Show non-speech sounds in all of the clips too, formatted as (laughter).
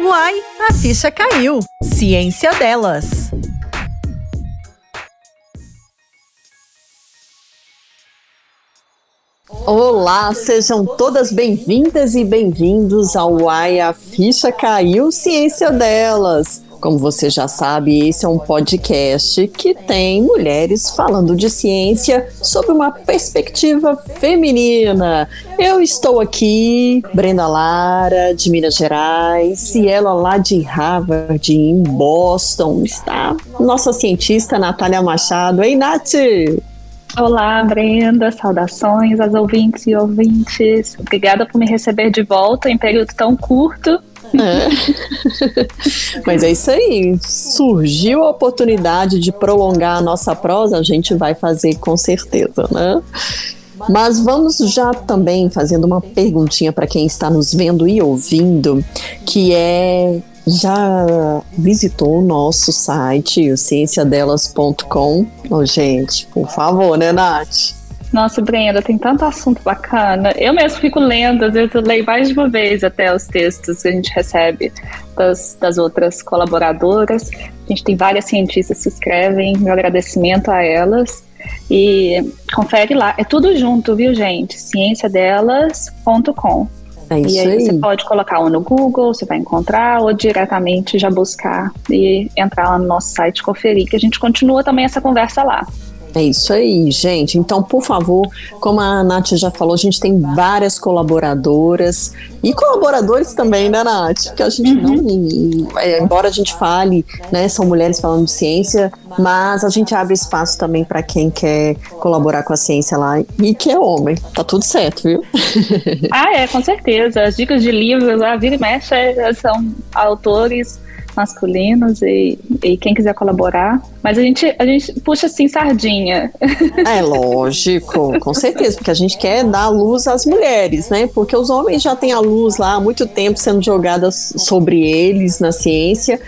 Uai, a ficha caiu. Ciência delas. Olá, sejam todas bem-vindas e bem-vindos ao Uai, a ficha caiu, ciência delas. Como você já sabe, esse é um podcast que tem mulheres falando de ciência sob uma perspectiva feminina. Eu estou aqui, Brenda Lara, de Minas Gerais, e ela lá de Harvard, em Boston, está nossa cientista Natália Machado. Ei, Nath! Olá, Brenda, saudações aos ouvintes e ouvintes. Obrigada por me receber de volta em período tão curto. É. (laughs) Mas é isso aí. Surgiu a oportunidade de prolongar a nossa prosa, a gente vai fazer com certeza, né? Mas vamos já também fazendo uma perguntinha para quem está nos vendo e ouvindo, que é já visitou o nosso site, o cienciadelas.com? Oh, gente, por favor, né, Nath? Nossa, Brenda, tem tanto assunto bacana. Eu mesmo fico lendo, às vezes eu leio mais de uma vez até os textos que a gente recebe das, das outras colaboradoras. A gente tem várias cientistas que escrevem, meu agradecimento a elas. E confere lá, é tudo junto, viu, gente? cienciadelas.com. É isso e aí, aí, você pode colocar um no Google, você vai encontrar, ou diretamente já buscar e entrar lá no nosso site conferir, que a gente continua também essa conversa lá. É isso aí, gente. Então, por favor, como a Nath já falou, a gente tem várias colaboradoras e colaboradores também, né, Nath? Porque a gente uhum. não. É, embora a gente fale, né, são mulheres falando de ciência, mas a gente abre espaço também para quem quer colaborar com a ciência lá e que é homem. Tá tudo certo, viu? ah, é, com certeza. As dicas de livros lá, vira e mexe, são autores masculinos e, e quem quiser colaborar. Mas a gente, a gente puxa assim sardinha. É lógico, com certeza, porque a gente quer dar luz às mulheres, né? Porque os homens já têm a luz lá há muito tempo sendo jogada sobre eles na ciência,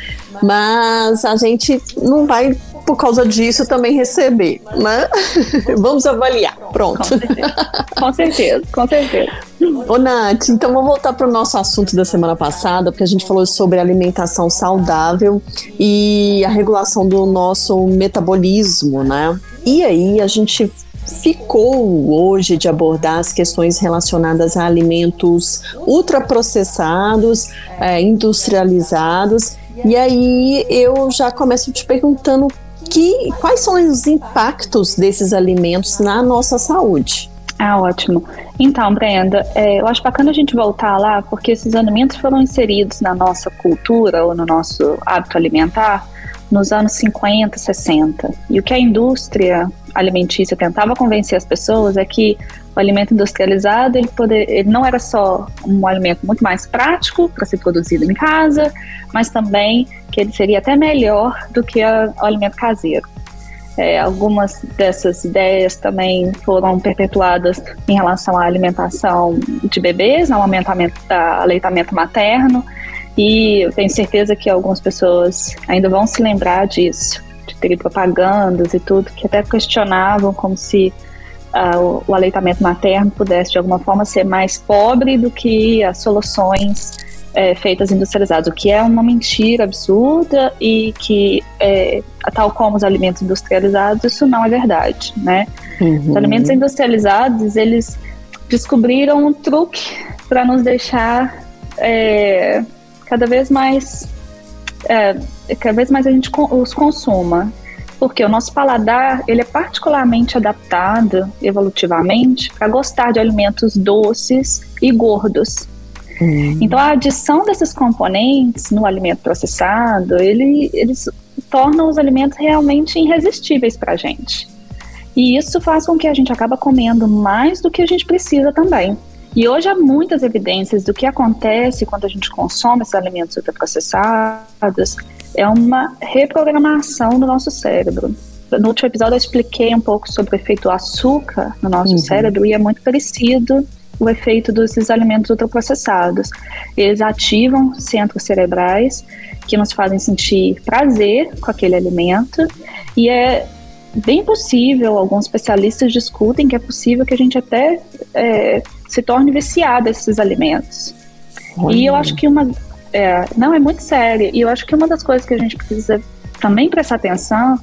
mas a gente não vai por causa disso também receber, né? (laughs) Vamos avaliar, pronto. Com certeza, com certeza. Com certeza. Ô, Nath, então vamos voltar para o nosso assunto da semana passada, porque a gente falou sobre alimentação saudável e a regulação do nosso metabolismo, né? E aí a gente ficou hoje de abordar as questões relacionadas a alimentos ultraprocessados, é, industrializados. E aí eu já começo te perguntando que, quais são os impactos desses alimentos na nossa saúde. Ah, ótimo. Então, Brenda, é, eu acho bacana a gente voltar lá, porque esses alimentos foram inseridos na nossa cultura ou no nosso hábito alimentar nos anos 50, 60. E o que a indústria alimentícia tentava convencer as pessoas é que o alimento industrializado ele, poder, ele não era só um alimento muito mais prático para ser produzido em casa, mas também que ele seria até melhor do que a, o alimento caseiro. É, algumas dessas ideias também foram perpetuadas em relação à alimentação de bebês, ao aumentamento da aleitamento materno, e eu tenho certeza que algumas pessoas ainda vão se lembrar disso, de ter propagandas e tudo, que até questionavam como se uh, o, aleitamento materno pudesse de alguma forma ser mais pobre do que as soluções é, feitas industrializadas, o que é uma mentira absurda e que, é, tal como os alimentos industrializados, isso não é verdade, né? Uhum. Os alimentos industrializados, eles descobriram um truque para nos deixar é, cada vez mais, é, cada vez mais a gente os consuma, porque o nosso paladar ele é particularmente adaptado evolutivamente para gostar de alimentos doces e gordos. Hum. Então, a adição desses componentes no alimento processado, ele, eles tornam os alimentos realmente irresistíveis para a gente. E isso faz com que a gente acaba comendo mais do que a gente precisa também. E hoje há muitas evidências do que acontece quando a gente consome esses alimentos ultraprocessados. É uma reprogramação do nosso cérebro. No último episódio eu expliquei um pouco sobre o efeito açúcar no nosso uhum. cérebro e é muito parecido o efeito desses alimentos ultraprocessados. Eles ativam centros cerebrais que nos fazem sentir prazer com aquele alimento e é bem possível, alguns especialistas discutem que é possível que a gente até é, se torne viciado a esses alimentos. Olha. E eu acho que uma É, não, é muito sério. E eu acho que uma das coisas que a gente precisa também prestar atenção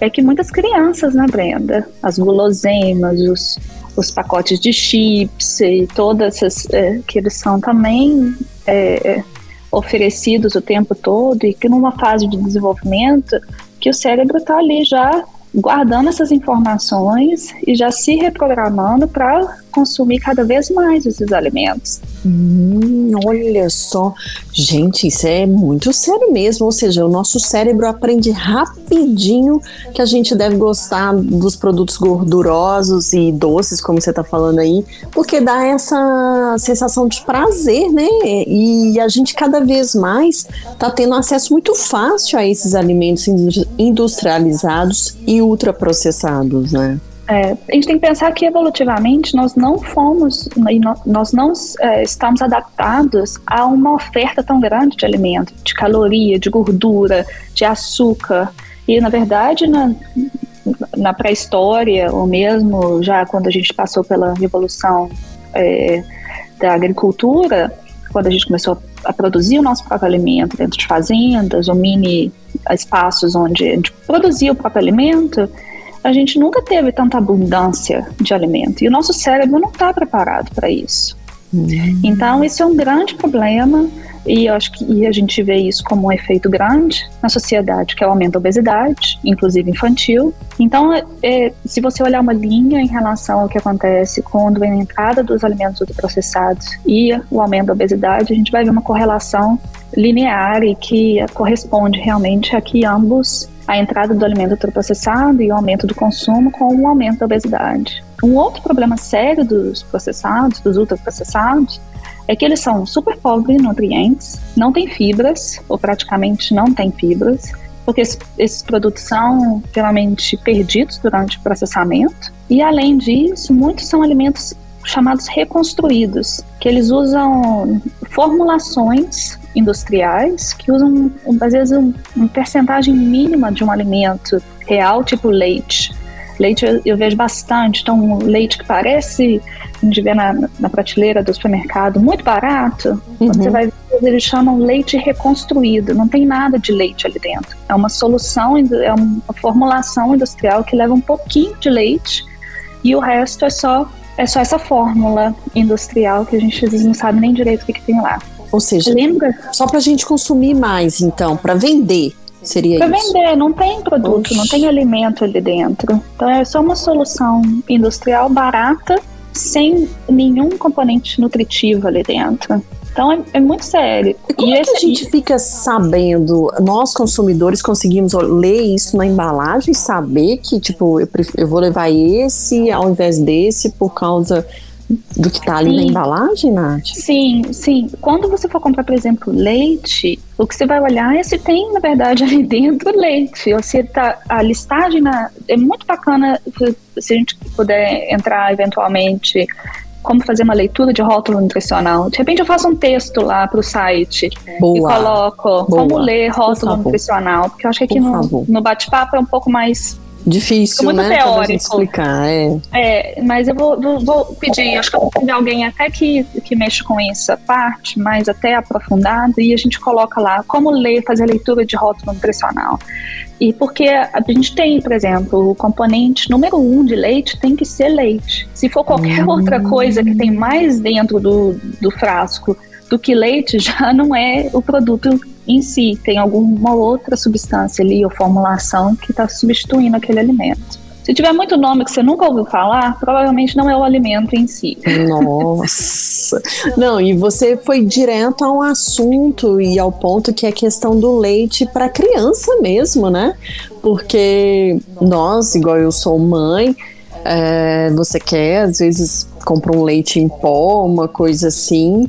é que muitas crianças, né, Brenda? As guloseimas, os, os pacotes de chips e todas essas é, que eles são também é, oferecidos o tempo todo e que numa fase de desenvolvimento que o cérebro está ali já guardando essas informações e já se reprogramando para consumir cada vez mais esses alimentos. Hum, olha só, gente, isso é muito sério mesmo. Ou seja, o nosso cérebro aprende rapidinho que a gente deve gostar dos produtos gordurosos e doces, como você está falando aí, porque dá essa sensação de prazer, né? E a gente cada vez mais está tendo acesso muito fácil a esses alimentos industrializados e ultraprocessados, né? É, a gente tem que pensar que evolutivamente nós não fomos, nós não é, estamos adaptados a uma oferta tão grande de alimento, de caloria, de gordura, de açúcar. E na verdade, na, na pré-história, ou mesmo já quando a gente passou pela revolução é, da agricultura, quando a gente começou a produzir o nosso próprio alimento dentro de fazendas ou mini espaços onde a gente produzia o próprio alimento, a gente nunca teve tanta abundância de alimento e o nosso cérebro não está preparado para isso. Uhum. Então, isso é um grande problema e acho que a gente vê isso como um efeito grande na sociedade, que é o aumento da obesidade, inclusive infantil. Então, é, se você olhar uma linha em relação ao que acontece quando a entrada dos alimentos ultraprocessados e o aumento da obesidade, a gente vai ver uma correlação linear e que corresponde realmente a que ambos a entrada do alimento ultraprocessado e o aumento do consumo com o aumento da obesidade. Um outro problema sério dos processados, dos ultraprocessados, é que eles são super pobres em nutrientes, não têm fibras, ou praticamente não têm fibras, porque esses produtos são geralmente perdidos durante o processamento. E além disso, muitos são alimentos chamados reconstruídos, que eles usam formulações industriais que usam, às vezes, um, uma percentagem mínima de um alimento real, tipo leite. Leite eu, eu vejo bastante, então um leite que parece, a gente vê na, na prateleira do supermercado, muito barato, uhum. você vai ver, eles chamam leite reconstruído, não tem nada de leite ali dentro. É uma solução, é uma formulação industrial que leva um pouquinho de leite e o resto é só é só essa fórmula industrial que a gente às vezes não sabe nem direito o que, que tem lá. Ou seja, Lembra? só para a gente consumir mais, então, para vender. Seria pra isso. vender, não tem produto, Oxi. não tem alimento ali dentro. Então é só uma solução industrial barata, sem nenhum componente nutritivo ali dentro. Então é, é, muito sério. E como e é que a gente fica sabendo, nós consumidores conseguimos ler isso na embalagem, saber que, tipo, eu, eu vou levar esse ao invés desse por causa do que está ali sim. na embalagem, Nath? Sim, sim. Quando você for comprar, por exemplo, leite, o que você vai olhar é se tem, na verdade, (laughs) ali dentro leite. Ou se tá, a listagem na, é muito bacana se a gente puder entrar eventualmente como fazer uma leitura de rótulo nutricional. De repente eu faço um texto lá para o site Boa. e coloco Boa. como ler rótulo nutricional, porque eu acho que aqui no, no bate-papo é um pouco mais Difícil, muito né? teórico. explicar, é. é. mas eu vou, vou, vou, pedir, acho que eu vou pedir alguém até que, que mexe com essa parte, mais até aprofundada, e a gente coloca lá como ler, fazer a leitura de rótulo nutricional. E porque a gente tem, por exemplo, o componente número um de leite tem que ser leite. Se for qualquer hum. outra coisa que tem mais dentro do, do frasco do que leite, (laughs) já não é o produto em si, tem alguma outra substância ali ou formulação que está substituindo aquele alimento. Se tiver muito nome que você nunca ouviu falar, provavelmente não é o alimento em si. Nossa! Não, e você foi direto ao assunto e ao ponto que é a questão do leite para criança mesmo, né? Porque nós, igual eu sou mãe, é, você quer, às vezes, compra um leite em pó, uma coisa assim.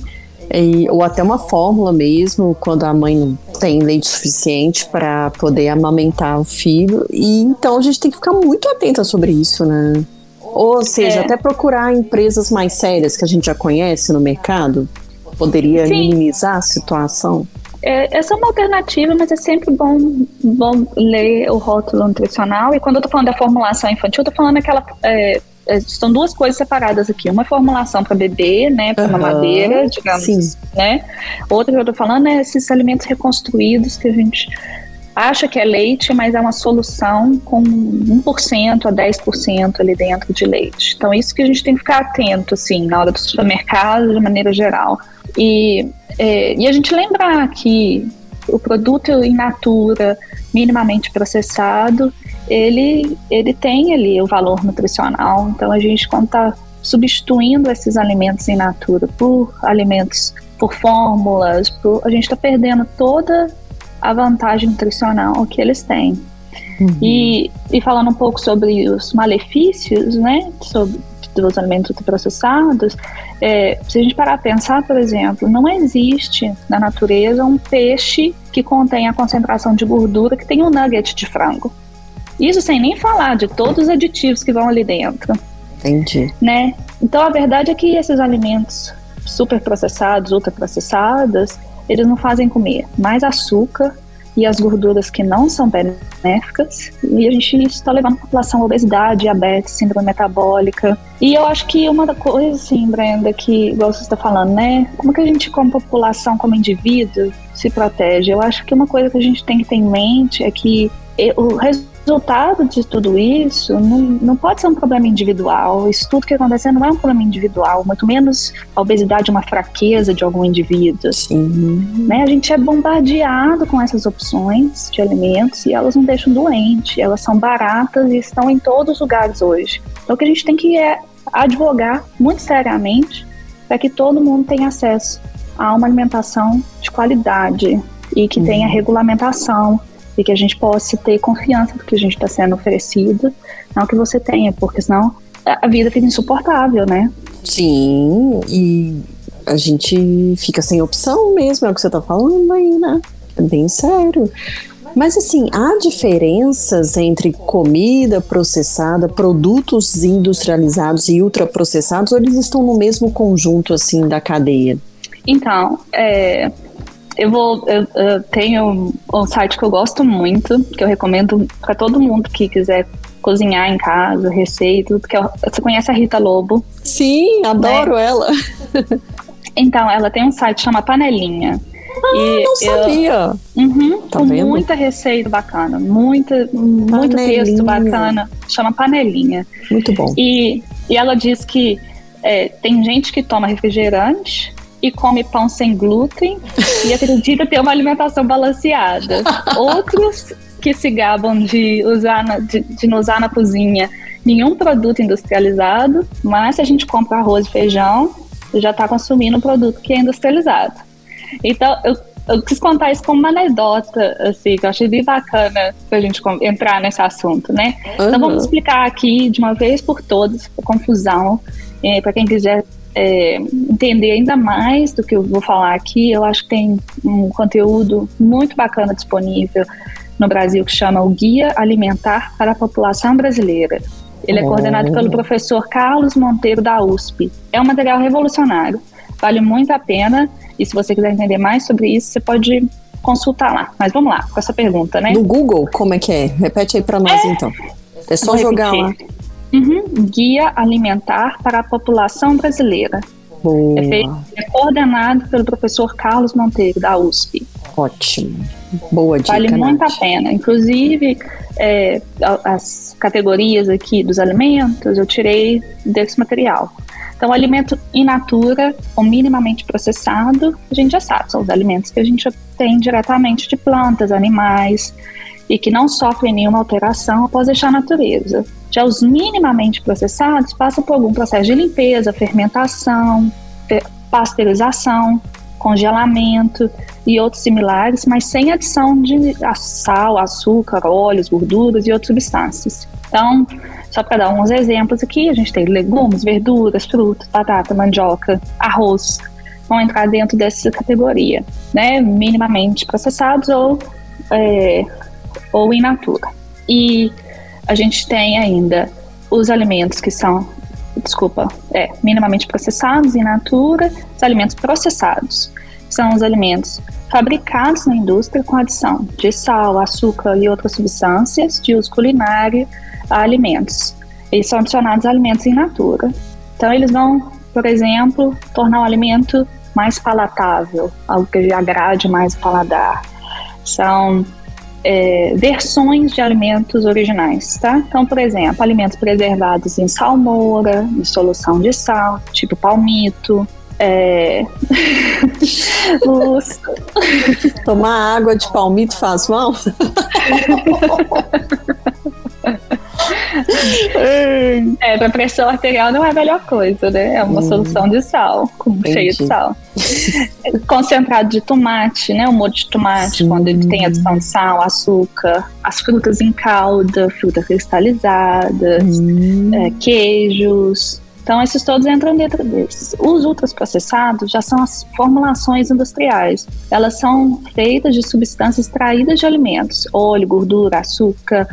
E, ou até uma fórmula mesmo, quando a mãe não tem leite suficiente para poder amamentar o filho. E então a gente tem que ficar muito atenta sobre isso, né? Ou seja, é. até procurar empresas mais sérias que a gente já conhece no mercado poderia Sim. minimizar a situação. É, essa é uma alternativa, mas é sempre bom, bom ler o rótulo nutricional. E quando eu tô falando da formulação infantil, eu tô falando aquela é, são duas coisas separadas aqui. Uma é formulação para bebê, né, para uhum, mamadeira, digamos, sim. né? Outra que eu tô falando é esses alimentos reconstruídos que a gente acha que é leite, mas é uma solução com 1% a 10% ali dentro de leite. Então, isso que a gente tem que ficar atento, assim, na hora do supermercado, de maneira geral. E, é, e a gente lembrar que o produto in natura, minimamente processado, ele, ele tem ali o valor nutricional. Então, a gente, quando está substituindo esses alimentos in natura por alimentos, por fórmulas, por, a gente está perdendo toda a vantagem nutricional que eles têm. Uhum. E, e falando um pouco sobre os malefícios, né, sobre dos alimentos ultraprocessados, é, se a gente parar a pensar, por exemplo, não existe na natureza um peixe que contém a concentração de gordura que tem um nugget de frango. Isso sem nem falar de todos os aditivos que vão ali dentro. Entendi. Né? Então a verdade é que esses alimentos superprocessados, ultraprocessados, eles não fazem comer mais açúcar e as gorduras que não são benéficas. E a gente está levando a população a obesidade, diabetes, síndrome metabólica. E eu acho que uma coisa, assim, Brenda, que, igual você está falando, né? Como que a gente, como população, como indivíduo, se protege? Eu acho que uma coisa que a gente tem que ter em mente é que o resultado resultado de tudo isso não, não pode ser um problema individual. Isso tudo que acontece não é um problema individual, muito menos a obesidade é uma fraqueza de algum indivíduo. Sim. Né? A gente é bombardeado com essas opções de alimentos e elas não deixam doente. Elas são baratas e estão em todos os lugares hoje. Então o que a gente tem que é advogar muito seriamente para que todo mundo tenha acesso a uma alimentação de qualidade e que uhum. tenha regulamentação e que a gente possa ter confiança do que a gente está sendo oferecido, não que você tenha, porque senão a vida fica insuportável, né? Sim, e a gente fica sem opção mesmo, é o que você está falando aí, né? É bem sério. Mas assim, há diferenças entre comida processada, produtos industrializados e ultraprocessados, ou eles estão no mesmo conjunto assim da cadeia? Então, é, eu vou. Eu, eu tenho um site que eu gosto muito, que eu recomendo para todo mundo que quiser cozinhar em casa, receita, porque você conhece a Rita Lobo? Sim, adoro né? ela. (laughs) então, ela tem um site chama Panelinha. Ah, e não sabia. uhum, tá com vendo? muita receita bacana, muita, muito texto bacana. Chama Panelinha. Muito bom. E, e ela diz que é, tem gente que toma refrigerante e come pão sem glúten e acredita ter uma alimentação balanceada. (laughs) Outros que se gabam de, usar na, de, de não usar na cozinha nenhum produto industrializado, mas se a gente compra arroz e feijão, já está consumindo um produto que é industrializado. Então, eu, eu quis contar isso como uma anedota, assim, que eu achei bem bacana para a gente entrar nesse assunto, né? Uhum. Então, vamos explicar aqui de uma vez por todas a confusão, eh, para quem quiser é, entender ainda mais do que eu vou falar aqui, eu acho que tem um conteúdo muito bacana disponível no Brasil que chama o Guia Alimentar para a População Brasileira. Ele é oh. coordenado pelo professor Carlos Monteiro da USP. É um material revolucionário, vale muito a pena. E se você quiser entender mais sobre isso, você pode consultar lá. Mas vamos lá, com essa pergunta, né? No Google, como é que é? Repete aí para nós é, então. É só jogar lá. Uhum. Guia Alimentar para a População Brasileira. Boa. É, feito, é coordenado pelo professor Carlos Monteiro, da USP. Ótimo. Boa dica. Vale muito Nath. a pena. Inclusive, é, as categorias aqui dos alimentos eu tirei desse material. Então, alimento in natura ou minimamente processado, a gente já sabe, são os alimentos que a gente obtém diretamente de plantas, animais e que não sofrem nenhuma alteração após deixar a natureza. Já os minimamente processados passam por algum processo de limpeza, fermentação, pasteurização, congelamento e outros similares, mas sem adição de sal, açúcar, óleos, gorduras e outras substâncias. Então, só para dar uns exemplos aqui, a gente tem legumes, verduras, frutas, batata, mandioca, arroz, vão entrar dentro dessa categoria, né? Minimamente processados ou, é, ou in natura. E a gente tem ainda os alimentos que são, desculpa, é, minimamente processados in natura, os alimentos processados. São os alimentos fabricados na indústria com adição de sal, açúcar e outras substâncias de uso culinário a alimentos. e são adicionados alimentos in natura. Então, eles vão, por exemplo, tornar o alimento mais palatável, algo que agrade mais o paladar. São é, versões de alimentos originais, tá? Então, por exemplo, alimentos preservados em salmoura, em solução de sal, tipo palmito, é... (laughs) Tomar água de palmito faz mal? (laughs) (laughs) é, para pressão arterial não é a melhor coisa, né? É uma hum. solução de sal, com, cheia de sal. (laughs) Concentrado de tomate, né? O molho de tomate, Sim. quando ele tem adição de sal, açúcar, as frutas em calda, fruta cristalizada, hum. é, queijos. Então, esses todos entram dentro desses. Os ultraprocessados já são as formulações industriais. Elas são feitas de substâncias extraídas de alimentos, óleo, gordura, açúcar,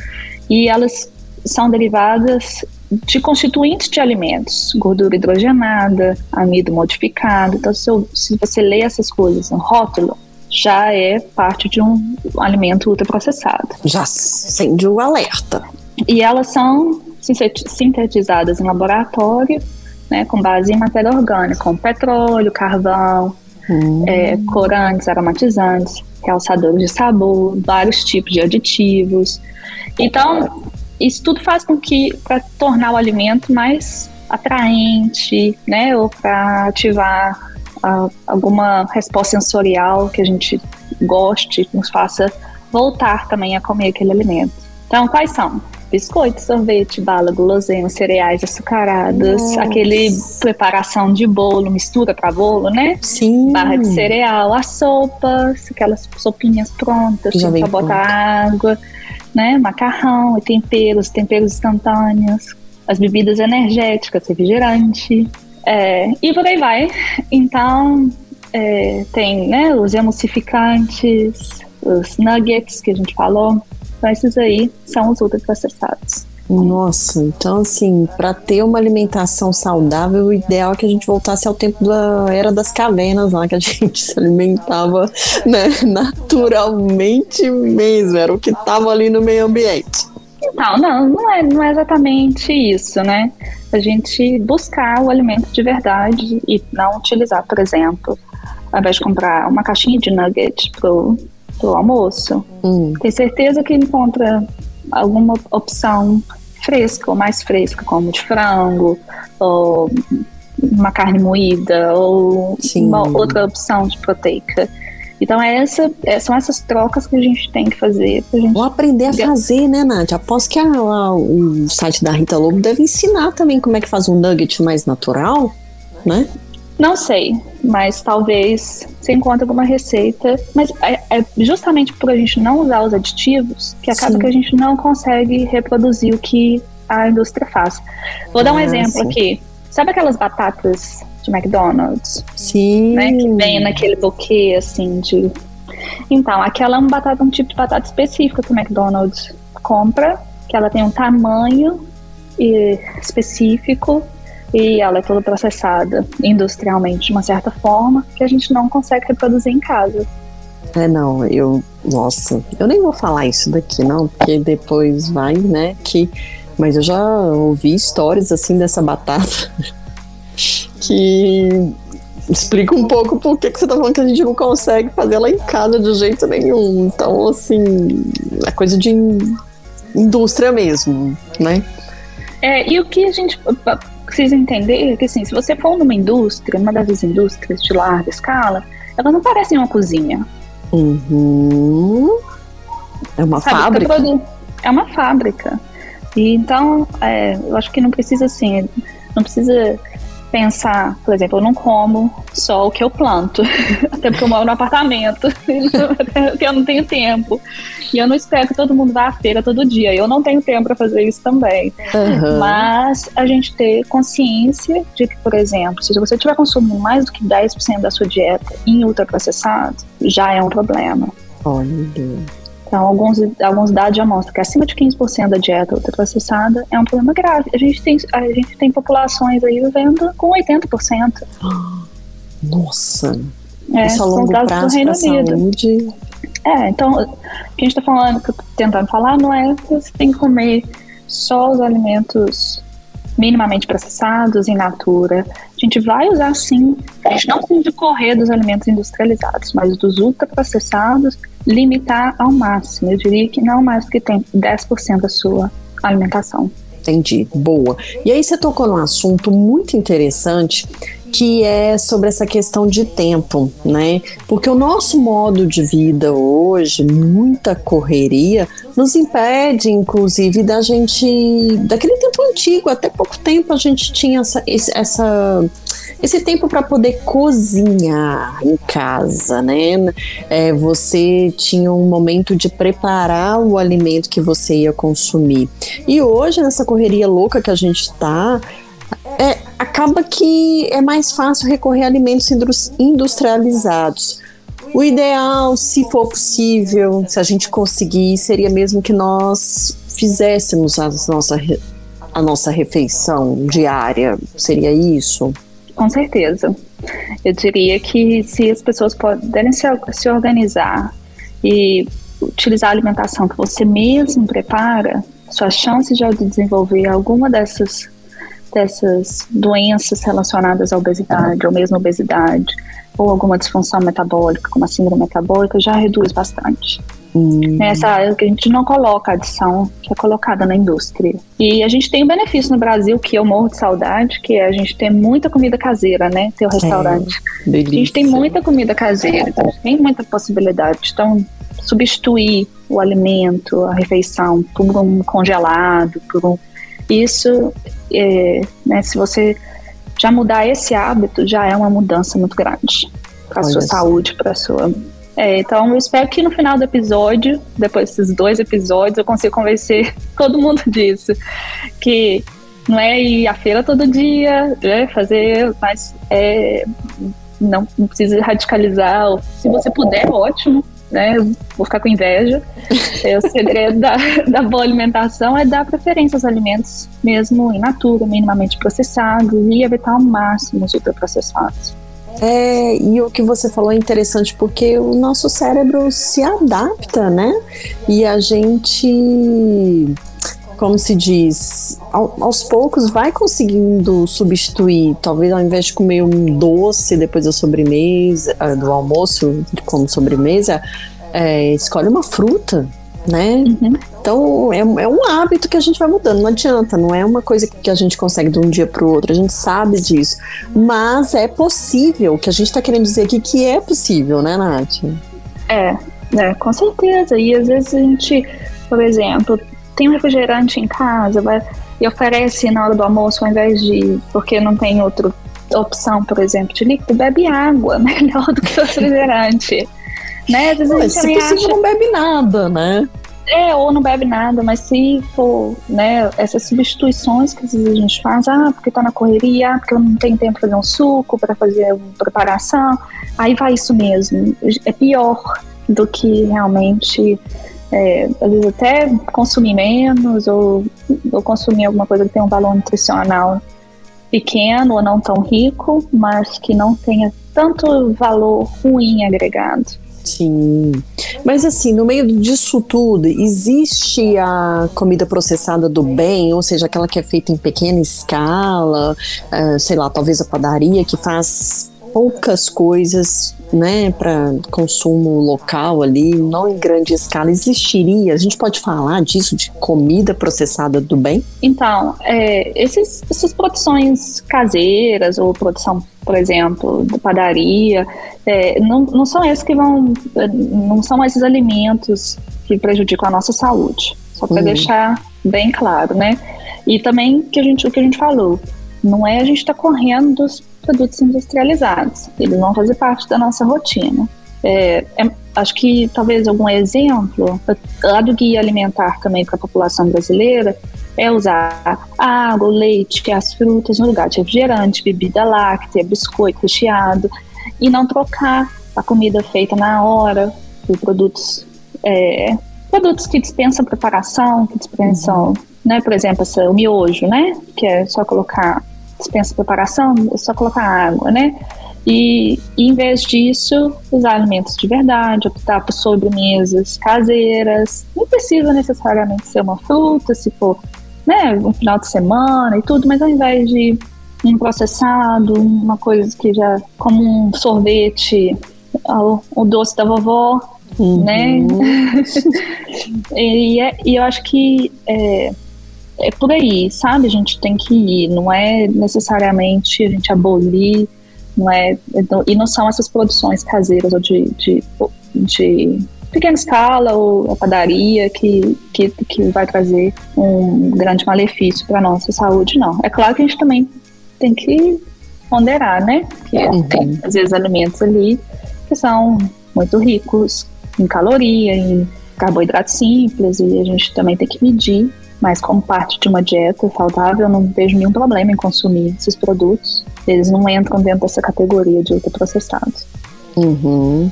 e elas são derivadas de constituintes de alimentos, gordura hidrogenada, amido modificado. Então, se, eu, se você lê essas coisas no rótulo, já é parte de um alimento ultraprocessado. Já acende o alerta. E elas são sintetizadas em laboratório, né, com base em matéria orgânica, como petróleo, carvão, hum. é, corantes, aromatizantes, realçadores de sabor, vários tipos de aditivos. Então, isso tudo faz com que, para tornar o alimento mais atraente, né, ou para ativar uh, alguma resposta sensorial que a gente goste, que nos faça voltar também a comer aquele alimento. Então, quais são? Biscoito, sorvete, bala, guloseima, cereais açucaradas, Nossa. aquele preparação de bolo, mistura para bolo, né? Sim. Barra de cereal, as sopas, aquelas sopinhas prontas, Já só botar água né? Macarrão e temperos, temperos instantâneos, as bebidas energéticas, refrigerante, é, e por aí vai. Então, é, tem né, os emulsificantes, os nuggets que a gente falou. Então, esses aí são os ultraprocessados. Nossa, então assim, para ter uma alimentação saudável, o ideal é que a gente voltasse ao tempo da era das cavernas, lá que a (laughs) gente se alimentava né, (laughs) naturalmente mesmo, era o que estava ali no meio ambiente. Não, não, não é, não é exatamente isso, né? A gente buscar o alimento de verdade e não utilizar, por exemplo, ao invés de comprar uma caixinha de nugget pro, pro almoço, hum. tem certeza que encontra alguma opção fresca ou mais fresca, como de frango, ou uma carne moída, ou Sim. uma outra opção de proteica. Então é essa, é, são essas trocas que a gente tem que fazer. Pra gente... Ou aprender a fazer, né, Nath? Aposto que a, a, o site da Rita Lobo deve ensinar também como é que faz um nugget mais natural, né? Não sei, mas talvez você encontre alguma receita. Mas é, é, justamente por a gente não usar os aditivos que acaba sim. que a gente não consegue reproduzir o que a indústria faz. Vou dar um ah, exemplo sim. aqui. Sabe aquelas batatas de McDonald's? Sim. Né, que vem naquele buquê assim de. Então, aquela é uma batata, um tipo de batata específica que o McDonald's compra, que ela tem um tamanho específico e ela é toda processada industrialmente de uma certa forma que a gente não consegue reproduzir em casa. É, não, eu. Nossa, eu nem vou falar isso daqui, não, porque depois vai, né? Que. Mas eu já ouvi histórias assim dessa batata (laughs) que explica um pouco por que, que você tá falando que a gente não consegue fazer ela em casa de jeito nenhum. Então, assim, é coisa de indústria mesmo, né? É, e o que a gente precisa entender que, assim, se você for numa indústria, uma das indústrias de larga escala, ela não parece uma cozinha. Uhum. É uma Sabe, fábrica? É uma fábrica. E então, é, eu acho que não precisa, assim, não precisa pensar, por exemplo, eu não como só o que eu planto, (laughs) até porque eu moro no apartamento, (laughs) eu não tenho tempo. E eu não espero que todo mundo vá à feira todo dia. Eu não tenho tempo para fazer isso também. Uhum. Mas a gente ter consciência de que, por exemplo, se você estiver consumindo mais do que 10% da sua dieta em ultraprocessado, já é um problema. Olha. Então, alguns, alguns dados já mostram que acima de 15% da dieta ultraprocessada é um problema grave. A gente tem, a gente tem populações aí vivendo com 80%. Nossa! É, Isso a longo prazo do Reino Unido. É, então, o que a gente está falando, que eu tô tentando falar, não é que você tem que comer só os alimentos minimamente processados, in natura. A gente vai usar sim, a gente não precisa correr dos alimentos industrializados, mas dos ultraprocessados, limitar ao máximo. Eu diria que não mais do que tem 10% da sua alimentação. Entendi, boa. E aí você tocou num assunto muito interessante que é sobre essa questão de tempo, né? Porque o nosso modo de vida hoje, muita correria, nos impede, inclusive, da gente. daquele tempo antigo, até pouco tempo a gente tinha essa, essa esse tempo para poder cozinhar em casa, né? É, você tinha um momento de preparar o alimento que você ia consumir. E hoje, nessa correria louca que a gente está, é, acaba que é mais fácil recorrer a alimentos industrializados. O ideal, se for possível, se a gente conseguir, seria mesmo que nós fizéssemos a nossa, a nossa refeição diária. Seria isso? Com certeza. Eu diria que se as pessoas puderem se, se organizar e utilizar a alimentação que você mesmo prepara, suas chances de desenvolver alguma dessas dessas doenças relacionadas à obesidade, ou mesmo obesidade, ou alguma disfunção metabólica, como a síndrome metabólica, já reduz bastante. Hum. Essa que a gente não coloca a adição que é colocada na indústria. E a gente tem um benefício no Brasil que eu morro de saudade, que é a gente tem muita comida caseira, né? Ter o restaurante. É, a gente tem muita comida caseira, então tem muita possibilidade. Então, substituir o alimento, a refeição, por um congelado, por um isso, é, né, se você já mudar esse hábito, já é uma mudança muito grande para a sua saúde, para a sua. É, então, eu espero que no final do episódio, depois desses dois episódios, eu consiga convencer (laughs) todo mundo disso. Que não é ir à feira todo dia, é fazer, mas é, não, não precisa radicalizar. Se você puder, ótimo né? Vou ficar com inveja. É, o segredo (laughs) da, da boa alimentação é dar preferência aos alimentos mesmo in natura, minimamente processados e evitar ao máximo os ultraprocessados. É, e o que você falou é interessante porque o nosso cérebro se adapta, né? E a gente, como se diz, aos poucos vai conseguindo substituir. Talvez ao invés de comer um doce depois da sobremesa, ah, do almoço como sobremesa, é, escolhe uma fruta, né? Uhum. Então é, é, um hábito que a gente vai mudando, não adianta, não é uma coisa que a gente consegue de um dia para o outro, a gente sabe disso. Mas é possível, o que a gente está querendo dizer aqui que é possível, né, Nath? É, é, com certeza. E às vezes a gente, por exemplo, tem um refrigerante em casa, vai e oferece na hora do almoço, ao invés de. porque não tem outra opção, por exemplo, de líquido, bebe água, (laughs) melhor do que refrigerante. né? Às vezes a gente se possível, acha... não bebe nada, né? É, ou não bebe nada, mas se for, né, essas substituições que às vezes a gente faz, ah, porque tá na correria, ah, porque eu não tenho tempo para fazer um suco, para fazer uma preparação, aí vai isso mesmo. É pior do que realmente é, às vezes até consumir menos ou, ou consumir alguma coisa que tem um valor nutricional pequeno ou não tão rico, mas que não tenha tanto valor ruim agregado. Sim. Mas assim, no meio disso tudo, existe a comida processada do bem, ou seja, aquela que é feita em pequena escala, uh, sei lá, talvez a padaria que faz poucas coisas, né, para consumo local ali, não em grande escala, existiria? A gente pode falar disso, de comida processada do bem? Então, é, esses, essas produções caseiras ou produção, por exemplo, da padaria, é, não, não são esses que vão, não são esses alimentos que prejudicam a nossa saúde. Só para uhum. deixar bem claro, né? E também que a gente, o que a gente falou, não é a gente estar tá correndo dos produtos industrializados. Eles vão fazer parte da nossa rotina. É, é, acho que talvez algum exemplo lá do guia alimentar também para a população brasileira é usar água, leite, as frutas no lugar de refrigerante, bebida láctea, biscoito recheado e não trocar a comida feita na hora por produtos é, produtos que dispensam preparação, que dispensam, uhum. né, por exemplo, essa, o miojo, né, que é só colocar dispensa preparação, é só colocar água, né? E, e, em vez disso, usar alimentos de verdade, optar por sobremesas caseiras. Não precisa necessariamente ser uma fruta, se for né, um final de semana e tudo, mas ao invés de um processado, uma coisa que já, como um sorvete, o, o doce da vovó, uhum. né? (laughs) e, é, e, eu acho que é, é por aí, sabe? A gente tem que ir, não é necessariamente a gente abolir, não é, e não são essas produções caseiras ou de, de, de pequena escala ou a padaria que, que, que vai trazer um grande malefício para a nossa saúde, não. É claro que a gente também tem que ponderar, né? Que uhum. tem, às vezes, alimentos ali que são muito ricos em caloria, em carboidrato simples, e a gente também tem que medir. Mas como parte de uma dieta saudável, eu não vejo nenhum problema em consumir esses produtos. Eles não entram dentro dessa categoria de ultraprocessados. Uhum.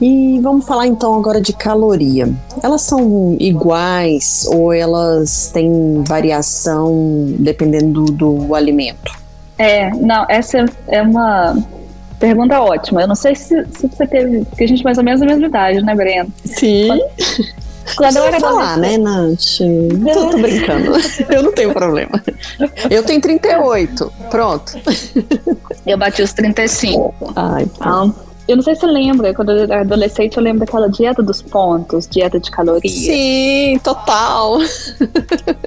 E vamos falar então agora de caloria. Elas são iguais ou elas têm variação dependendo do, do alimento? É, não, essa é uma pergunta ótima. Eu não sei se, se você teve, porque a gente é mais ou menos a mesma idade, né, Breno? Sim. Quando, (laughs) eu era falar, né, Nath? Tô, tô brincando. (laughs) eu não tenho problema. Eu tenho 38. Pronto. Eu bati os 35. Ai, então, eu não sei se você lembra, quando eu era adolescente, eu lembro daquela dieta dos pontos, dieta de calorias. Sim, total.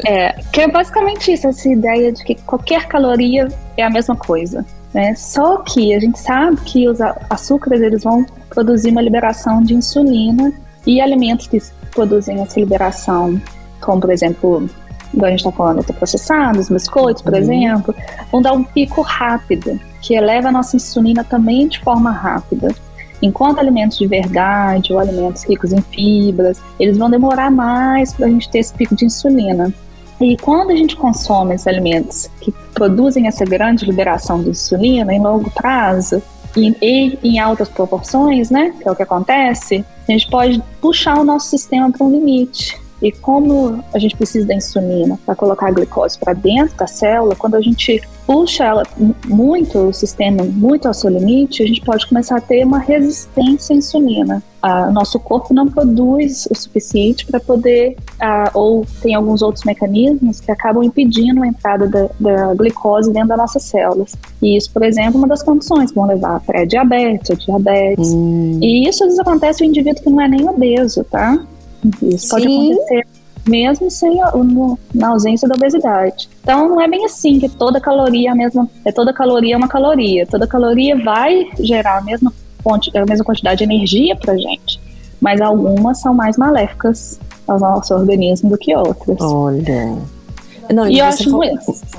é, que é basicamente isso, essa ideia de que qualquer caloria é a mesma coisa. Né? Só que a gente sabe que os açúcares eles vão produzir uma liberação de insulina e alimentos que produzem essa liberação, como por exemplo, igual a gente está falando, processados, biscoitos, por uhum. exemplo, vão dar um pico rápido que eleva a nossa insulina também de forma rápida. Enquanto alimentos de verdade ou alimentos ricos em fibras, eles vão demorar mais para a gente ter esse pico de insulina. E quando a gente consome esses alimentos que produzem essa grande liberação de insulina em longo prazo e, e em altas proporções, né, que é o que acontece, a gente pode puxar o nosso sistema para um limite. E como a gente precisa da insulina para colocar a glicose para dentro da célula, quando a gente puxa ela muito, o sistema muito ao seu limite, a gente pode começar a ter uma resistência à insulina. O nosso corpo não produz o suficiente para poder, ou tem alguns outros mecanismos que acabam impedindo a entrada da, da, glicose dentro das nossas células. E isso, por exemplo, é uma das condições que vão levar a pré-diabetes, a diabetes. Hum. E isso às vezes acontece no indivíduo que não é nem obeso, tá? Isso Sim. pode acontecer mesmo sem a, no, na ausência da obesidade. Então não é bem assim que toda caloria é a mesma, é toda caloria é uma caloria. Toda caloria vai gerar a mesma fonte, a mesma quantidade de energia pra gente, mas algumas são mais maléficas ao nosso organismo do que outras. Olha. Não, e, e eu acho fala...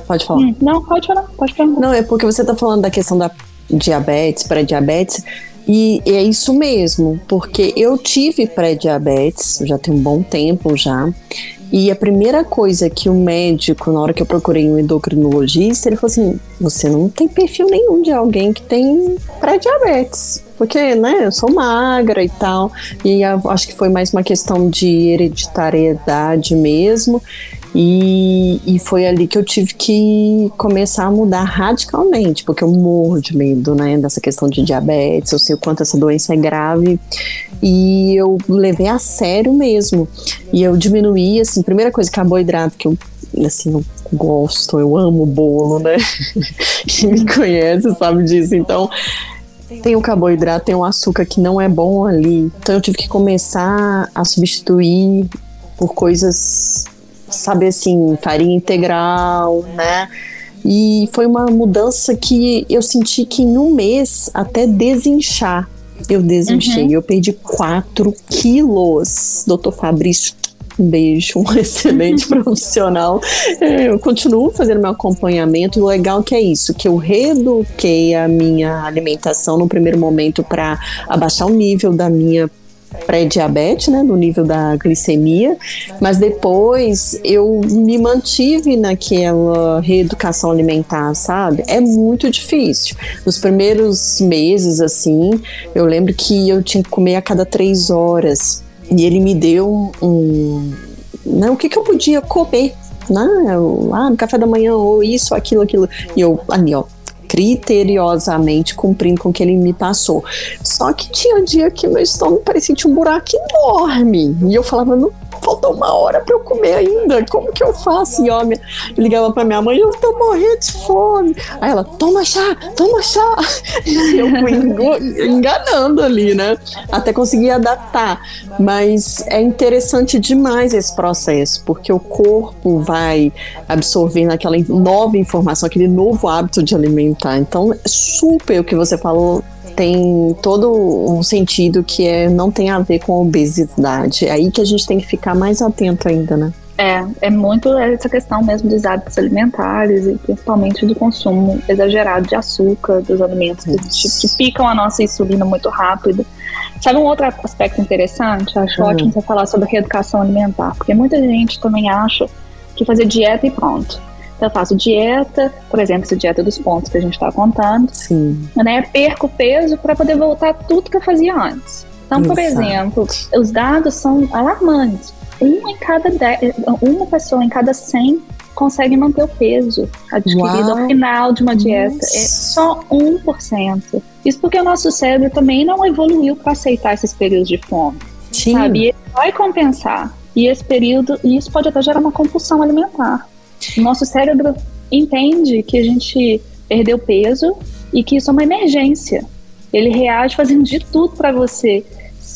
Pode falar. Hum, não, pode falar, pode falar. Não, é porque você está falando da questão da diabetes, pré-diabetes, e é isso mesmo, porque eu tive pré-diabetes, já tem um bom tempo já. E a primeira coisa que o médico, na hora que eu procurei um endocrinologista, ele falou assim: você não tem perfil nenhum de alguém que tem pré-diabetes. Porque, né, eu sou magra e tal. E acho que foi mais uma questão de hereditariedade mesmo. E, e foi ali que eu tive que começar a mudar radicalmente, porque eu morro de medo, né, dessa questão de diabetes, eu sei o quanto essa doença é grave, e eu levei a sério mesmo. E eu diminuí, assim, primeira coisa, carboidrato, que eu, assim, não gosto, eu amo bolo, né? (laughs) Quem me conhece sabe disso, então tem o carboidrato, tem o açúcar que não é bom ali. Então eu tive que começar a substituir por coisas sabe assim, farinha integral, né? E foi uma mudança que eu senti que em um mês até desinchar. Eu desinchei, uhum. eu perdi 4 quilos. Doutor Fabrício, um beijo, um (laughs) excelente (laughs) profissional. É, eu continuo fazendo meu acompanhamento. O legal que é isso, que eu reeduquei a minha alimentação no primeiro momento para abaixar o nível da minha pré-diabetes, né, no nível da glicemia, mas depois eu me mantive naquela reeducação alimentar, sabe? É muito difícil. Nos primeiros meses, assim, eu lembro que eu tinha que comer a cada três horas e ele me deu um, né, o que, que eu podia comer, né? ah, no café da manhã, ou isso, aquilo, aquilo. E eu, ali, ó, criteriosamente cumprindo com o que ele me passou. Só que tinha dia que meu estômago parecia um buraco enorme. E eu falava, não falta uma hora para eu comer ainda. Como que eu faço? E ó, minha, ligava para minha mãe, eu tô morrendo de fome. Aí ela, toma chá, toma chá. (laughs) E eu fui enganando ali, né? Até conseguir adaptar. Mas é interessante demais esse processo, porque o corpo vai absorvendo aquela nova informação, aquele novo hábito de alimentar. Então, é super o que você falou tem todo um sentido que é, não tem a ver com obesidade. É aí que a gente tem que ficar mais atento ainda, né? É, é muito essa questão mesmo dos hábitos alimentares e principalmente do consumo exagerado de açúcar dos alimentos que, que, picam a nossa insulina muito rápido. Sabe um outro aspecto interessante? Acho uhum. ótimo você falar sobre reeducação alimentar, porque muita gente também acha que fazer dieta e pronto. Eu faço dieta, por exemplo, essa dieta dos pontos que a gente está contando. Sim. Né? Perco peso para poder voltar tudo que eu fazia antes. Então, por exemplo, os dados são alarmantes. Uma, em cada dez, uma pessoa em cada 100 consegue manter o peso adquirido Uau. ao final de uma dieta. Nossa. É só 1%. Isso porque o nosso cérebro também não evoluiu para aceitar esses períodos de fome. Sim. Sabe? E ele vai compensar. E esse período, e isso pode até gerar uma compulsão alimentar. Nosso cérebro entende que a gente perdeu peso e que isso é uma emergência. Ele reage fazendo de tudo para você,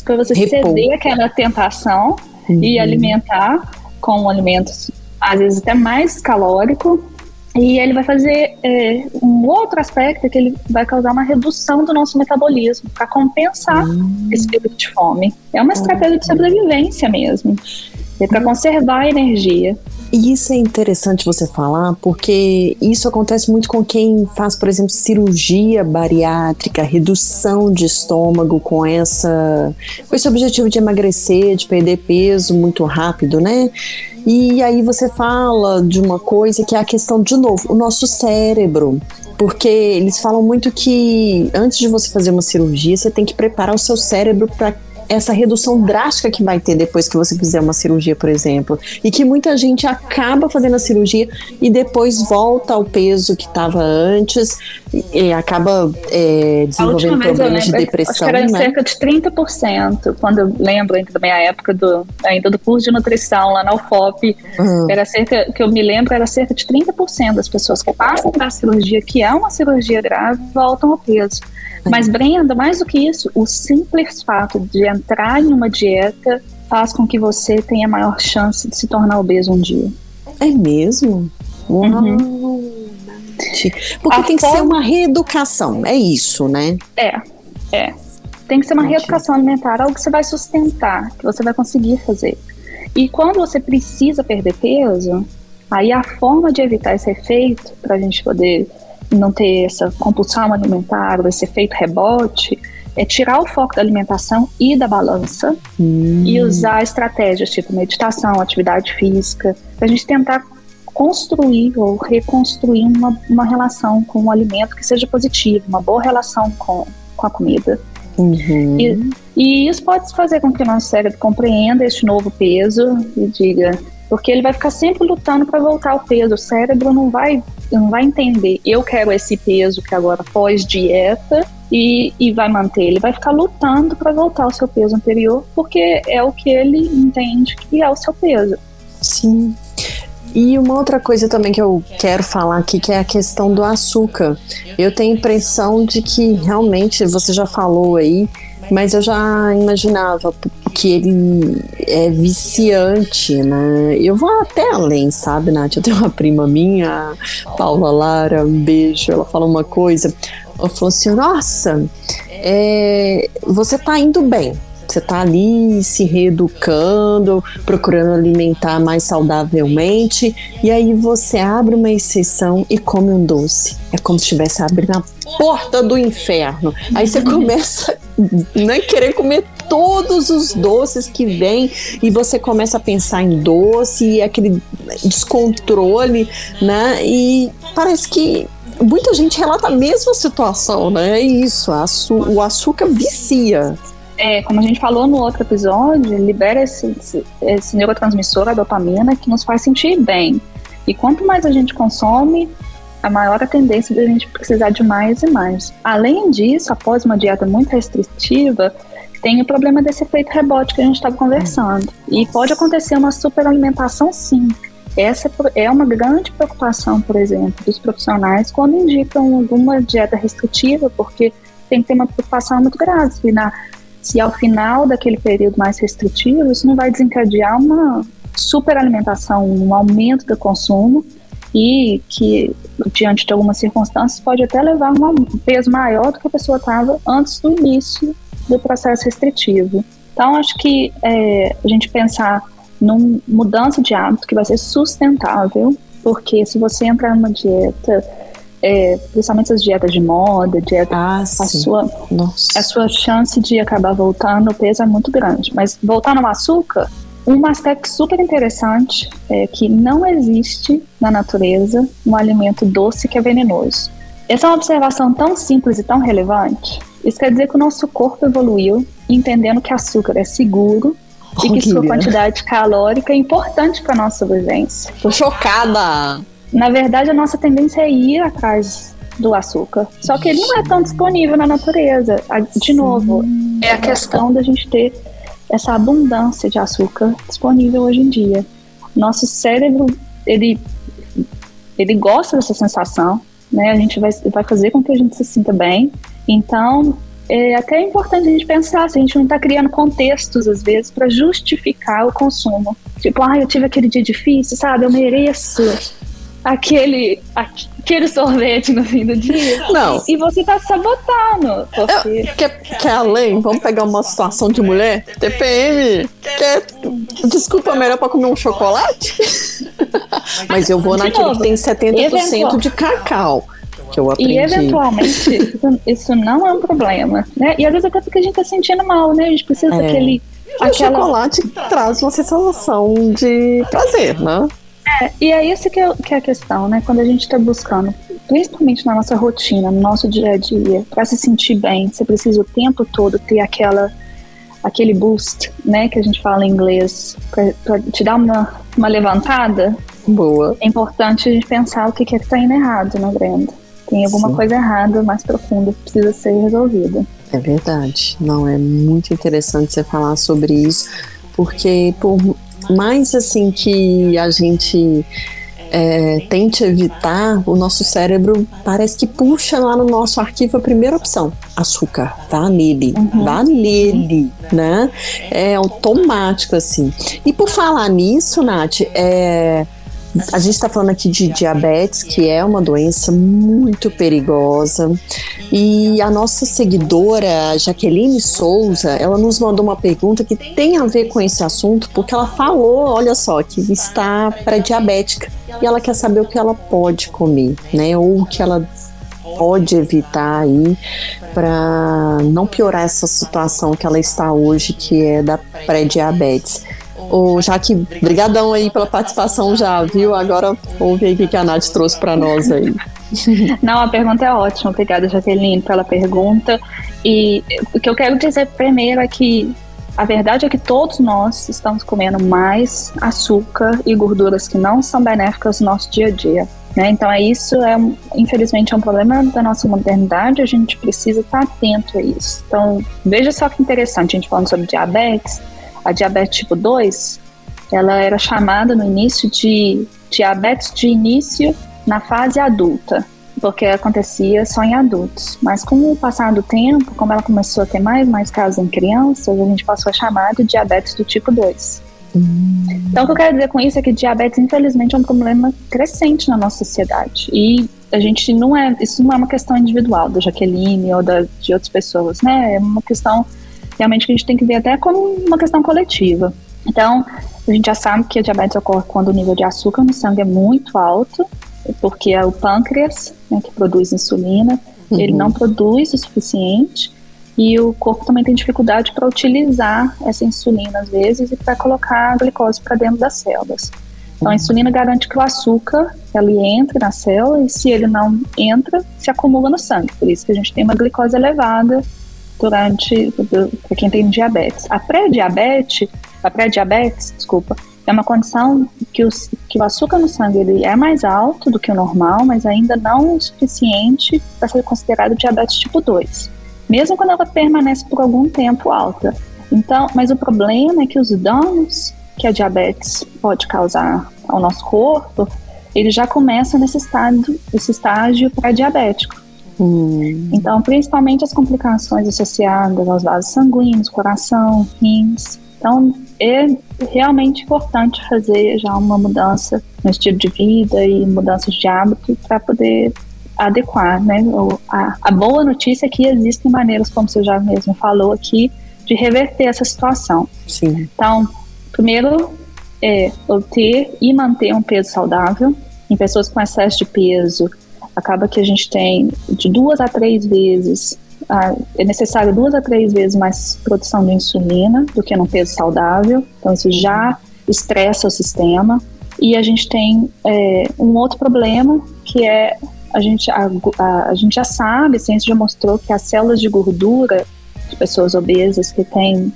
para você Repou. ceder aquela tentação uhum. e alimentar com alimentos às vezes até mais calórico. E ele vai fazer é, um outro aspecto que ele vai causar uma redução do nosso metabolismo para compensar uhum. esse período de fome. É uma estratégia de sobrevivência mesmo. É para conservar a energia. E isso é interessante você falar, porque isso acontece muito com quem faz, por exemplo, cirurgia bariátrica, redução de estômago com essa com esse objetivo de emagrecer, de perder peso muito rápido, né? E aí você fala de uma coisa que é a questão de novo, o nosso cérebro. Porque eles falam muito que antes de você fazer uma cirurgia, você tem que preparar o seu cérebro para essa redução drástica que vai ter depois que você fizer uma cirurgia, por exemplo. E que muita gente acaba fazendo a cirurgia e depois volta ao peso que estava antes e acaba é, desenvolvendo problemas de depressão. Acho que era né? cerca de 30%, quando eu lembro ainda da minha época do, ainda do curso de nutrição lá na UFOP, uhum. era cerca, que eu me lembro, era cerca de 30% das pessoas que passam para a cirurgia, que é uma cirurgia grave, voltam ao peso. Mas, Brenda, mais do que isso, o simples fato de entrar em uma dieta faz com que você tenha maior chance de se tornar obeso um dia. É mesmo? Uhum. Porque A tem que forma... ser uma reeducação, é isso, né? É, é. Tem que ser uma reeducação alimentar, algo que você vai sustentar, que você vai conseguir fazer. E quando você precisa perder peso, aí a forma de evitar esse efeito, para a gente poder não ter essa compulsão alimentar, esse efeito rebote, é tirar o foco da alimentação e da balança hum. e usar estratégias tipo meditação, atividade física, para a gente tentar construir ou reconstruir uma, uma relação com o alimento que seja positiva, uma boa relação com, com a comida. Uhum. E, e isso pode fazer com que o nosso cérebro compreenda este novo peso e diga, porque ele vai ficar sempre lutando para voltar ao peso. O cérebro não vai, não vai entender. Eu quero esse peso que agora pós dieta e, e vai manter. Ele vai ficar lutando para voltar ao seu peso anterior, porque é o que ele entende que é o seu peso. Sim. E uma outra coisa também que eu quero falar aqui, que é a questão do açúcar. Eu tenho a impressão de que realmente, você já falou aí, mas eu já imaginava que ele é viciante, né? Eu vou até além, sabe, Nath? Eu tenho uma prima minha, Paula Lara, um beijo. Ela fala uma coisa. Ela falou assim: Nossa, é, você tá indo bem. Você tá ali se reeducando, procurando alimentar mais saudavelmente, e aí você abre uma exceção e come um doce. É como se estivesse abrindo a porta do inferno. Aí você (laughs) começa né, querer comer todos os doces que vêm e você começa a pensar em doce e aquele descontrole, né? E parece que muita gente relata a mesma situação, né? É isso, o açúcar vicia. É, como a gente falou no outro episódio, libera esse, esse, neurotransmissor, a dopamina, que nos faz sentir bem. E quanto mais a gente consome, a maior a tendência de a gente precisar de mais e mais. Além disso, após uma dieta muito restritiva, tem o problema desse efeito rebote que a gente estava conversando. E pode acontecer uma superalimentação sim. Essa é uma grande preocupação, por exemplo, dos profissionais quando indicam alguma dieta restritiva, porque tem que ter uma preocupação muito grave. Na, se ao final daquele período mais restritivo, isso não vai desencadear uma superalimentação, um aumento do consumo e que, diante de algumas circunstâncias, pode até levar um peso maior do que a pessoa estava antes do início do processo restritivo. Então, acho que é, a gente pensar numa mudança de hábito que vai ser sustentável, porque se você entrar numa dieta, é, principalmente essas dietas de moda, dieta, ah, a, sua, a sua chance de acabar voltando o peso é muito grande. Mas voltar no açúcar, um aspecto super interessante é que não existe na natureza um alimento doce que é venenoso. Essa é uma observação tão simples e tão relevante. Isso quer dizer que o nosso corpo evoluiu entendendo que açúcar é seguro oh, e que sua quantidade calórica é importante para nossa sobrevivência. Tô chocada! Na verdade, a nossa tendência é ir atrás do açúcar. Só que ele não é tão disponível na natureza. De novo, é a questão da gente ter essa abundância de açúcar disponível hoje em dia. Nosso cérebro, ele, ele gosta dessa sensação, né? A gente vai, vai fazer com que a gente se sinta bem. Então, é até importante a gente pensar se a gente não está criando contextos, às vezes, para justificar o consumo. Tipo, ah, eu tive aquele dia difícil, sabe? Eu mereço aquele, aquele sorvete no fim do dia. Não. E, e você tá sabotando. Porque... quer, quer além? Vamos pegar uma situação de mulher? TPM? Quer desculpa melhor pra comer um chocolate? (laughs) Mas eu vou naquele que tem 70% eventual. de cacau. Que eu aprendi. E eventualmente, isso não é um problema, né? E às vezes até porque a gente tá sentindo mal, né? A gente precisa é. daquele. O aquela... chocolate traz uma sensação de prazer, né? É, e é isso que é, que é a questão, né? Quando a gente está buscando, principalmente na nossa rotina, no nosso dia a dia, para se sentir bem, você precisa o tempo todo ter aquela aquele boost, né, que a gente fala em inglês, para te dar uma, uma levantada. Boa. É importante a gente pensar o que, que é que tá indo errado, né, Brenda? Tem alguma Sim. coisa errada, mais profunda, que precisa ser resolvida. É verdade. Não, é muito interessante você falar sobre isso, porque por mais assim que a gente é, tente evitar, o nosso cérebro parece que puxa lá no nosso arquivo a primeira opção: açúcar, vá nele, uhum. vá nele, né? É automático assim. E por falar nisso, Nath, é a gente está falando aqui de diabetes, que é uma doença muito perigosa. E a nossa seguidora, Jaqueline Souza, ela nos mandou uma pergunta que tem a ver com esse assunto, porque ela falou, olha só, que está pré-diabética e ela quer saber o que ela pode comer, né? Ou o que ela pode evitar aí para não piorar essa situação que ela está hoje, que é da pré-diabetes. Ô, Jaque, brigadão aí pela participação já, viu? Agora ouve aí o que a Nath trouxe para nós aí. (laughs) Não, a pergunta é ótima. Obrigada, Jaqueline, pela pergunta. E o que eu quero dizer primeiro é que a verdade é que todos nós estamos comendo mais açúcar e gorduras que não são benéficas no nosso dia a dia. Né? Então, é isso, é, infelizmente, é um problema da nossa modernidade, a gente precisa estar atento a isso. Então, veja só que interessante, a gente falando sobre diabetes, a diabetes tipo 2, ela era chamada no início de diabetes de início na fase adulta, porque acontecia só em adultos. Mas com o passar do tempo, como ela começou a ter mais mais casos em crianças, a gente passou a chamar de diabetes do tipo 2. Hum. Então, o que eu quero dizer com isso é que diabetes, infelizmente, é um problema crescente na nossa sociedade. E a gente não é, isso não é uma questão individual da Jaqueline ou da, de outras pessoas, né? É uma questão realmente que a gente tem que ver até como uma questão coletiva. Então, a gente já sabe que a diabetes ocorre quando o nível de açúcar no sangue é muito alto, porque é o pâncreas né, que produz insulina, uhum. ele não produz o suficiente e o corpo também tem dificuldade para utilizar essa insulina às vezes e para colocar a glicose para dentro das células. Então, a insulina garante que o açúcar ele entre na célula e se ele não entra, se acumula no sangue. Por isso que a gente tem uma glicose elevada durante para quem tem diabetes. A pré-diabetes, a pré-diabetes, desculpa, é uma condição que, os, que o açúcar no sangue ele é mais alto do que o normal, mas ainda não o suficiente para ser considerado diabetes tipo 2. mesmo quando ela permanece por algum tempo alta. Então, mas o problema é que os danos que a diabetes pode causar ao nosso corpo, ele já começa nesse estágio, esse estágio pré-diabético. Hum. Então, principalmente as complicações associadas aos vasos sanguíneos, coração, rins. Então, é realmente importante fazer já uma mudança no estilo de vida e mudanças de hábito para poder adequar, né? A, a, boa notícia é que existem maneiras, como você já mesmo falou aqui, de reverter essa situação. Sim. Então, primeiro é obter e manter um peso saudável. Em pessoas com excesso de peso, acaba que a gente tem de duas a três vezes ah, é necessário duas a três vezes mais produção de insulina do que num peso saudável, então isso já estressa o sistema. E a gente tem é, um outro problema que é a gente, a, a, a, gente já sabe, a ciência já mostrou que as células de gordura de pessoas obesas que têm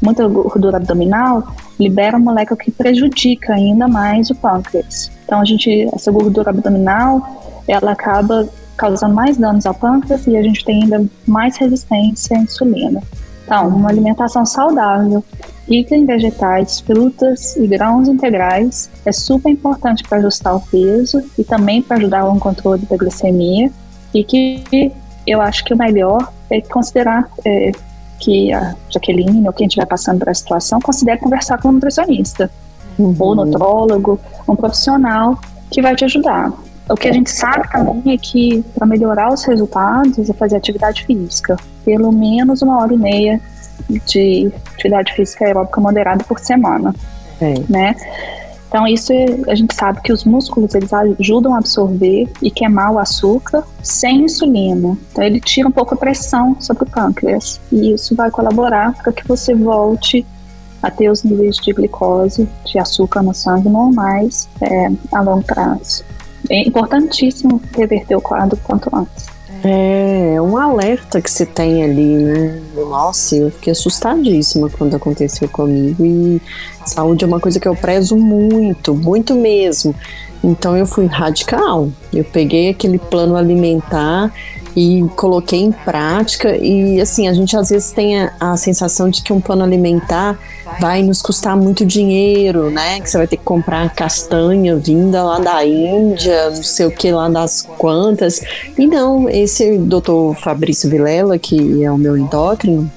muita gordura abdominal liberam molécula que prejudica ainda mais o pâncreas. Então a gente, essa gordura abdominal, ela acaba causando mais danos ao pâncreas e a gente tem ainda mais resistência à insulina. Então, uma alimentação saudável, rica em vegetais, frutas e grãos integrais é super importante para ajustar o peso e também para ajudar no controle da glicemia. E que eu acho que o melhor é considerar é, que a Jaqueline ou quem estiver passando por a situação considere conversar com um nutricionista uhum. ou nutrólogo, um profissional que vai te ajudar. O que a gente sabe também é que para melhorar os resultados é fazer atividade física, pelo menos uma hora e meia de atividade física aeróbica moderada por semana, é. né? Então isso a gente sabe que os músculos eles ajudam a absorver e queimar o açúcar sem insulina. Então ele tira um pouco a pressão sobre o pâncreas e isso vai colaborar para que você volte a ter os níveis de glicose, de açúcar no sangue normais é, a longo prazo é importantíssimo reverter o quadro quanto antes. É, um alerta que você tem ali, né? Nossa, eu fiquei assustadíssima quando aconteceu comigo. E saúde é uma coisa que eu prezo muito, muito mesmo. Então eu fui radical. Eu peguei aquele plano alimentar e coloquei em prática. E assim, a gente às vezes tem a, a, sensação de que um plano alimentar vai nos custar muito dinheiro, né? Que você vai ter que comprar castanha vinda lá da Índia, não sei o que lá das quantas. E não, esse doutor Fabrício Vilela, que é o meu endócrino,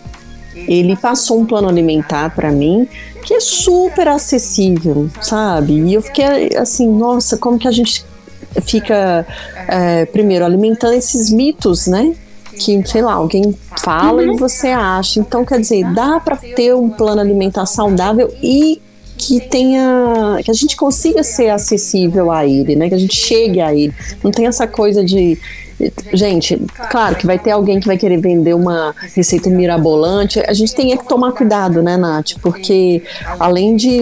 ele passou um plano alimentar para mim que é super acessível, sabe? E eu fiquei assim, nossa, como que a gente fica, é, primeiro, alimentando esses mitos, né? Que, sei lá, alguém fala uhum. e você acha. Então, quer dizer, dá para ter um plano alimentar saudável e que tenha que a gente consiga ser acessível a ele, né? Que a gente chegue a ele. Não tem essa coisa de gente, claro que vai ter alguém que vai querer vender uma receita mirabolante. A gente tem que tomar cuidado, né, Nath? Porque além de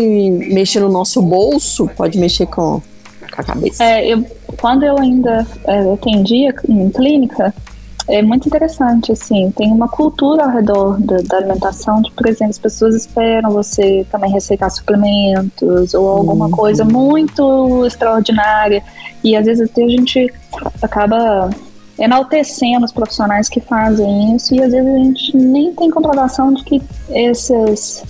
mexer no nosso bolso, pode mexer com com a cabeça. É, eu, quando eu ainda é, atendia em clínica, é muito interessante, assim, tem uma cultura ao redor da, da, alimentação, de, por exemplo, as pessoas esperam você também receitar suplementos ou alguma uhum. coisa muito extraordinária, e às vezes até a gente acaba enaltecendo os profissionais que fazem isso, e às vezes a gente nem tem comprovação de que esses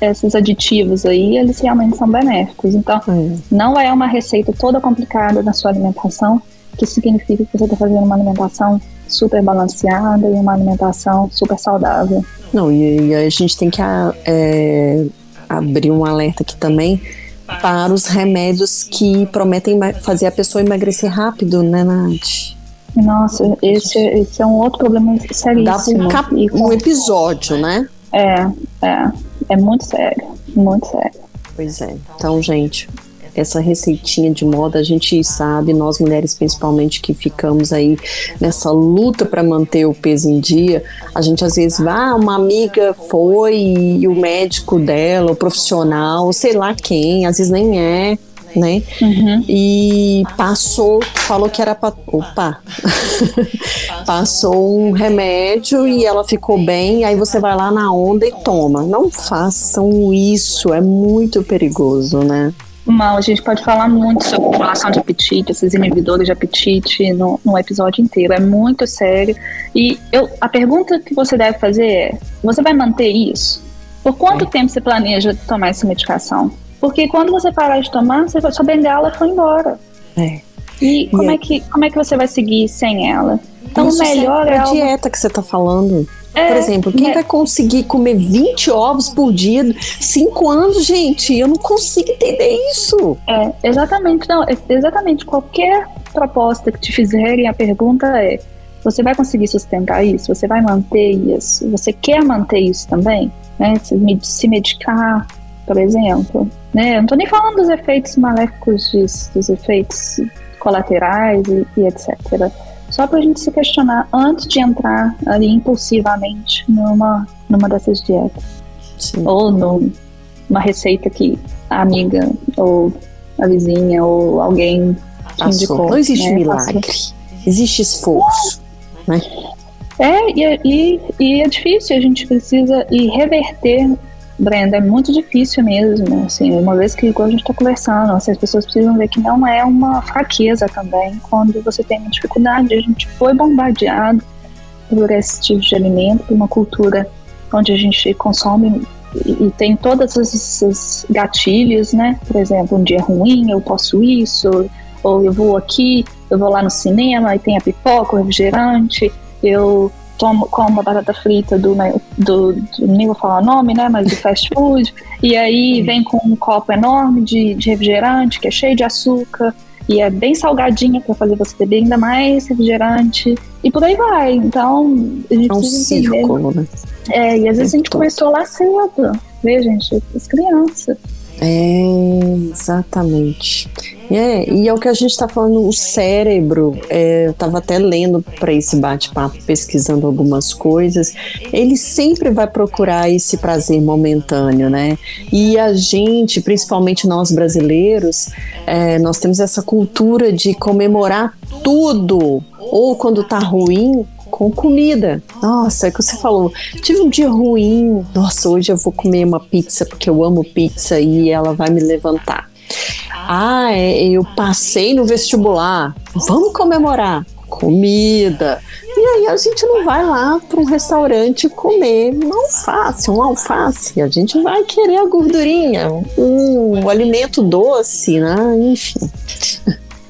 esses aditivos aí, eles realmente são benéficos. Então, hum. não é uma receita toda complicada na sua alimentação, que significa que você está fazendo uma alimentação super balanceada e uma alimentação super saudável. Não, e, e a gente tem que é, abrir um alerta aqui também para os remédios que prometem fazer a pessoa emagrecer rápido, né, Nath? Nossa, esse, esse é um outro problema seríssimo. Dá um, cap, um episódio, né? É, é. É muito sério, muito sério. Pois é. Então, gente, essa receitinha de moda, a gente sabe, nós mulheres principalmente que ficamos aí nessa luta para manter o peso em dia, a gente às vezes vai, ah, uma amiga foi e o médico dela, o profissional, sei lá quem, às vezes nem é, né? Uhum. E passou, falou que era para. Opa! (laughs) passou um remédio e ela ficou bem, aí você vai lá na onda e toma. Não façam isso, é muito perigoso, né? Mal, a gente pode falar muito sobre população de apetite, esses inibidores de apetite no, no episódio inteiro. É muito sério. E eu, a pergunta que você deve fazer é: você vai manter isso? Por quanto é. tempo você planeja tomar essa medicação? Porque quando você parar de tomar, você, sua bengala foi embora. É. E como, e é, que, como é que você vai seguir sem ela? Então, o melhor é. a dieta que você está falando. É, por exemplo, quem é. vai conseguir comer 20 ovos por dia, 5 anos, gente? Eu não consigo entender isso. É, exatamente, não, é, exatamente. Qualquer proposta que te fizerem, a pergunta é: você vai conseguir sustentar isso? Você vai manter isso? Você quer manter isso também? Né? Se medicar, por exemplo. Né? Eu não estou nem falando dos efeitos maléficos, disso, dos efeitos colaterais e, e etc só para a gente se questionar antes de entrar ali impulsivamente numa, numa dessas dietas. Sim. Ou numa receita que a amiga ou a vizinha ou alguém indicou. Não existe né? milagre, existe esforço. Né? É, e, e, e é difícil, a gente precisa ir reverter Brenda, é muito difícil mesmo, assim, uma vez que igual a gente está conversando, assim, as pessoas precisam ver que não é uma fraqueza também quando você tem uma dificuldade. A gente foi bombardeado por esse tipo de alimento, por uma cultura onde a gente consome e, e tem todos esses gatilhos, né? Por exemplo, um dia ruim, eu posso isso, ou eu vou aqui, eu vou lá no cinema e tem a pipoca, o refrigerante, eu tomo, como a batata frita do, do, do, nem vou falar o nome, né, mas do fast (laughs) food, e aí vem com um copo enorme de, de refrigerante, que é cheio de açúcar, e é bem salgadinha para fazer você beber ainda mais refrigerante, e por aí vai. Então, a gente é um círculo, né? É, e às vezes a gente começou lá cedo, vê, gente, as crianças. É, exatamente. É, e é o que a gente está falando, o cérebro, é, eu estava até lendo para esse bate-papo, pesquisando algumas coisas, ele sempre vai procurar esse prazer momentâneo, né? E a gente, principalmente nós brasileiros, é, nós temos essa cultura de comemorar tudo, ou quando tá ruim, com comida. Nossa, é que você falou, tive um dia ruim. Nossa, hoje eu vou comer uma pizza porque eu amo pizza e ela vai me levantar. Ah, é, eu passei no vestibular. Vamos comemorar. Comida. E aí a gente não vai lá para um restaurante comer um alface, um alface. A gente vai querer a gordurinha, um, um alimento doce, né? Enfim.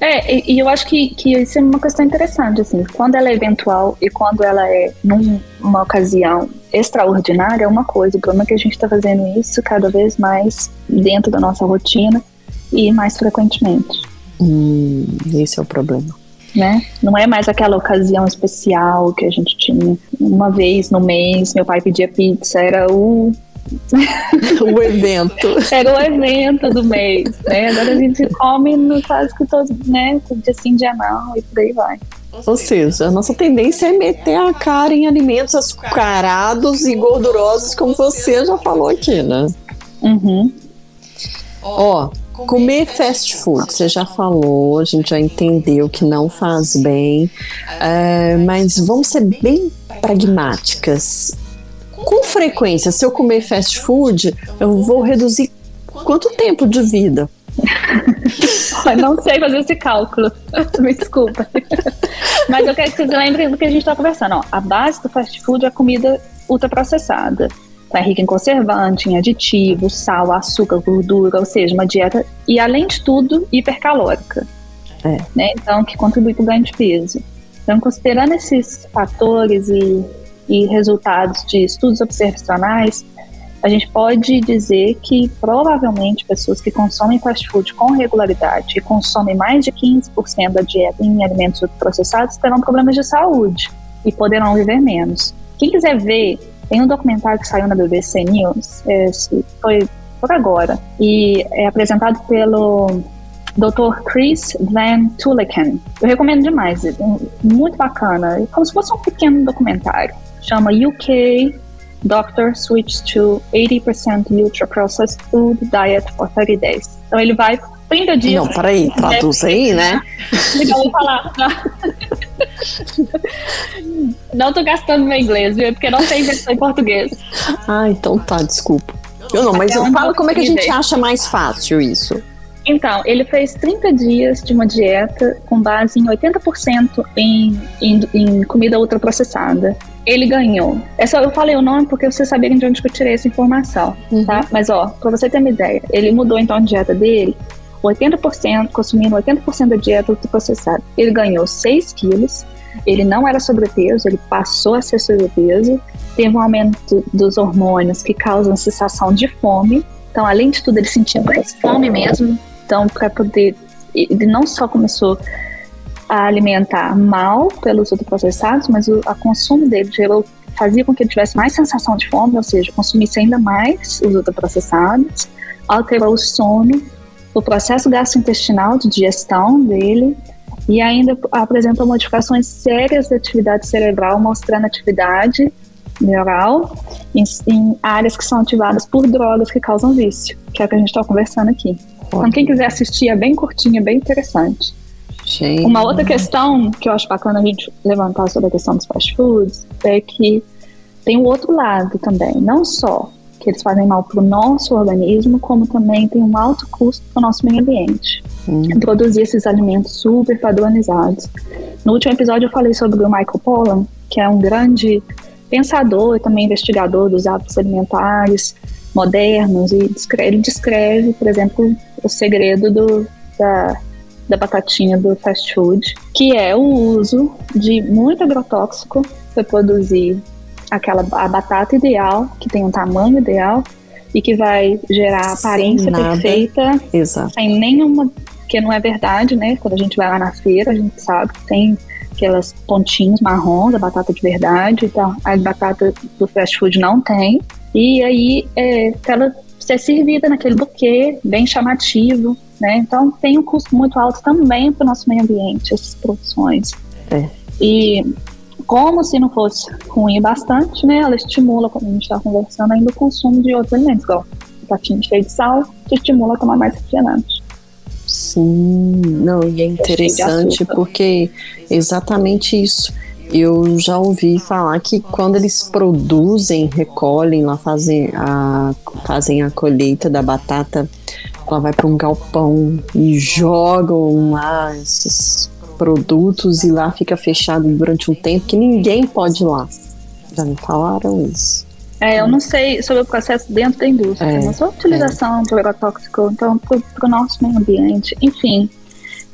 É, e, e, eu acho que, que isso é uma questão interessante, assim, quando ela é eventual e quando ela é numa ocasião extraordinária é uma coisa, o problema é que a gente está fazendo isso cada vez mais dentro da nossa rotina e mais frequentemente. Hum, esse é o problema. Né? Não é mais aquela ocasião especial que a gente tinha uma vez no mês, meu pai pedia pizza, era o (laughs) o evento. Era o evento do mês, né? Agora a gente come no quase que todo, né? Dia sim, dia não, e por aí vai. Ou seja, a nossa tendência é meter a cara em alimentos açucarados e gordurosos, como você já falou aqui, né? Uhum. Ó, comer fast food, você já falou, a gente já entendeu que não faz bem, é, mas vamos ser bem pragmáticas com frequência, se eu comer fast food, eu vou reduzir quanto tempo de vida? (laughs) não sei fazer esse cálculo. (laughs) Me desculpa. Mas eu quero que vocês lembrem do que a gente está conversando. Ó, a base do fast food é a comida ultraprocessada. É rica em conservante, em aditivos, sal, açúcar, gordura, ou seja, uma dieta e, além de tudo, hipercalórica. É. Né? Então, que contribui para o ganho de peso. Então, considerando esses fatores e e resultados de estudos observacionais, a gente pode dizer que provavelmente pessoas que consomem fast food com regularidade e consomem mais de 15% da dieta em alimentos processados terão problemas de saúde e poderão viver menos. Quem quiser ver, tem um documentário que saiu na BBC News, foi por agora, e é apresentado pelo Dr. Chris Van Tulleken. Eu recomendo demais, é muito bacana, é como se fosse um pequeno documentário chama UK Doctor Switch to 80% Ultra Processed Food Diet for 30 Days. Então ele vai 30 dias. Não, peraí, traduz aí, né? Legal, vou falar. Não tô gastando meu inglês, viu? Porque não tem versão em português. Ah, então tá, desculpa. Eu não, mas eu falo como é que a gente acha mais fácil isso. Então, ele fez 30 dias de uma dieta com base em 80% em, em, em comida ultraprocessada. Ele ganhou. É só eu falei o nome porque vocês saberem de onde eu tirei essa informação, uhum. tá? Mas ó, pra você ter uma ideia, ele mudou então a dieta dele 80%, consumindo 80% da dieta ultraprocessada. Ele ganhou 6 quilos, ele não era sobrepeso, ele passou a ser sobrepeso, teve um aumento dos hormônios que causam sensação de fome. Então, além de tudo, ele sentia mais fome mesmo. Então, para poder. Ele não só começou a alimentar mal pelos ultraprocessados, mas o a consumo dele gerou, fazia com que ele tivesse mais sensação de fome, ou seja, consumisse ainda mais os ultraprocessados, alterou o sono, o processo gastrointestinal de digestão dele e ainda apresentou modificações sérias da atividade cerebral, mostrando atividade neural em, em, áreas que são ativadas por drogas que causam vício, que é o que a gente está conversando aqui. Então, quem quiser assistir, é bem curtinho, é bem interessante. Uma outra questão que eu acho bacana a gente levantar sobre a questão dos fast foods é que tem o outro lado também, não só que eles fazem mal para o nosso organismo, como também tem um alto custo para o nosso meio ambiente. Hum. Produzir esses alimentos super padronizados. No último episódio eu falei sobre o Michael Pollan, que é um grande pensador e também investigador dos hábitos alimentares modernos e ele descreve, por exemplo, o segredo do, da, da batatinha do fast food, que é o uso de muito agrotóxico para produzir aquela a batata ideal, que tem um tamanho ideal e que vai gerar aparência perfeita, Exato. sem nenhuma, que não é verdade, né? Quando a gente vai lá na feira, a gente sabe que tem aquelas pontinhos marrons da batata de verdade, então a batata do fast food não tem. E aí é, ela ser servida naquele buquê bem chamativo, né? Então tem um custo muito alto também para o nosso meio ambiente, essas produções. É. E como se não fosse ruim bastante, né? Ela estimula, como a gente está conversando, ainda o consumo de outros alimentos, igual patinho cheio de sal, te estimula a tomar mais refrigerante. Sim, não, e é interessante porque exatamente isso. Eu já ouvi falar que quando eles produzem, recolhem lá, fazem a, fazem a colheita da batata, ela vai para um galpão e jogam lá esses produtos e lá fica fechado durante um tempo que ninguém pode ir lá. Já me falaram isso. É, eu não sei sobre o processo dentro da indústria, é, mas a utilização é. do agrotóxico, então, para o nosso meio ambiente, enfim.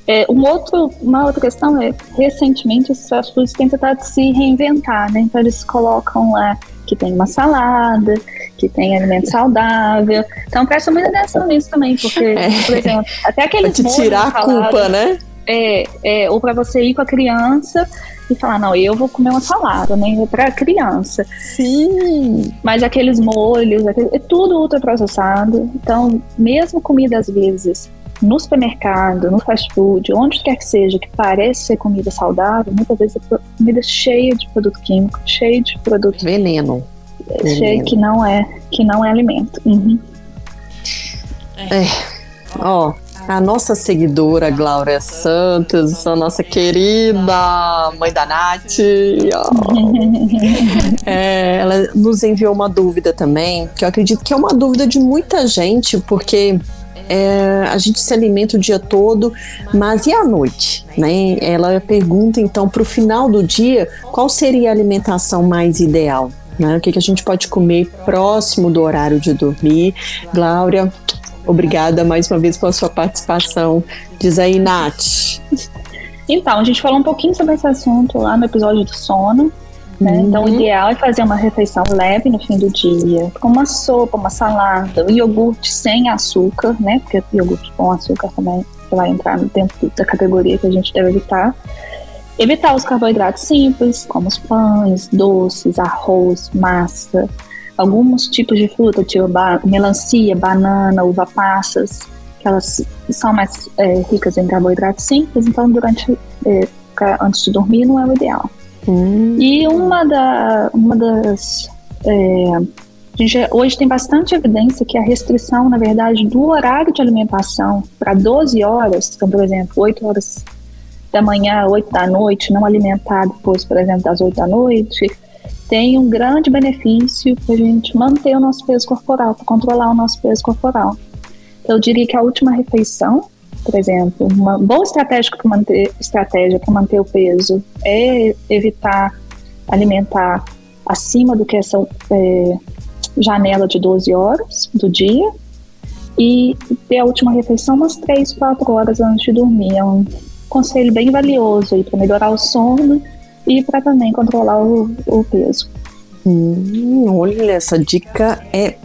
É, um outro, uma outra questão é, recentemente, esses fast foods têm tentado se reinventar, né? Então, eles colocam lá que tem uma salada, que tem alimento saudável. Então, presta muita atenção nisso também, porque, (laughs) é. por exemplo, até aqueles Pra te tirar a culpa, né? É, é, ou para você ir com a criança e falar, não, eu vou comer uma salada, né? É para criança. Sim. Mas aqueles molhos, aquele, é tudo ultraprocessado. Então, mesmo comida às vezes no supermercado, no fast food, onde quer que seja, que parece ser comida saudável, muitas vezes é comida cheia de produto químico, cheia de produto veneno, cheio veneno. que não é que não é alimento. Uhum. É. Ó, a nossa seguidora Glória Santos, a nossa querida mãe da Nath, (laughs) é, ela nos enviou uma dúvida também, que eu acredito que é uma dúvida de muita gente, porque é, a gente se alimenta o dia todo, mas e à noite? Né? Ela pergunta então para o final do dia qual seria a alimentação mais ideal? Né? O que, que a gente pode comer próximo do horário de dormir? Glória, Obrigada mais uma vez pela sua participação. Diz aí, Nath. Então, a gente falou um pouquinho sobre esse assunto lá no episódio do sono. Né? Uhum. Então, o ideal é fazer uma refeição leve no fim do dia, com uma sopa, uma salada, um iogurte sem açúcar, né? Porque iogurte com açúcar também vai entrar dentro da categoria que a gente deve evitar. Evitar os carboidratos simples, como os pães, doces, arroz, massa, alguns tipos de fruta, tipo ba melancia, banana, uva passas, que elas são mais é, ricas em carboidratos simples, então durante é, antes de dormir não é o ideal. Hum. E uma, da, uma das é, gente, hoje tem bastante evidência que a restrição, na verdade, do horário de alimentação para 12 horas, então, por exemplo, 8 horas da manhã, 8 da noite, não alimentar depois, por exemplo, das 8 da noite, tem um grande benefício para a gente manter o nosso peso corporal, para controlar o nosso peso corporal. eu diria que a última refeição, por exemplo, uma boa estratégia para manter, estratégia para manter o peso é evitar alimentar acima do que essa é, janela de 12 horas do dia e ter a última refeição umas 3, 4 horas antes de dormir. É um conselho bem valioso para melhorar o sono e para também controlar o, o peso. Hum, olha, essa dica é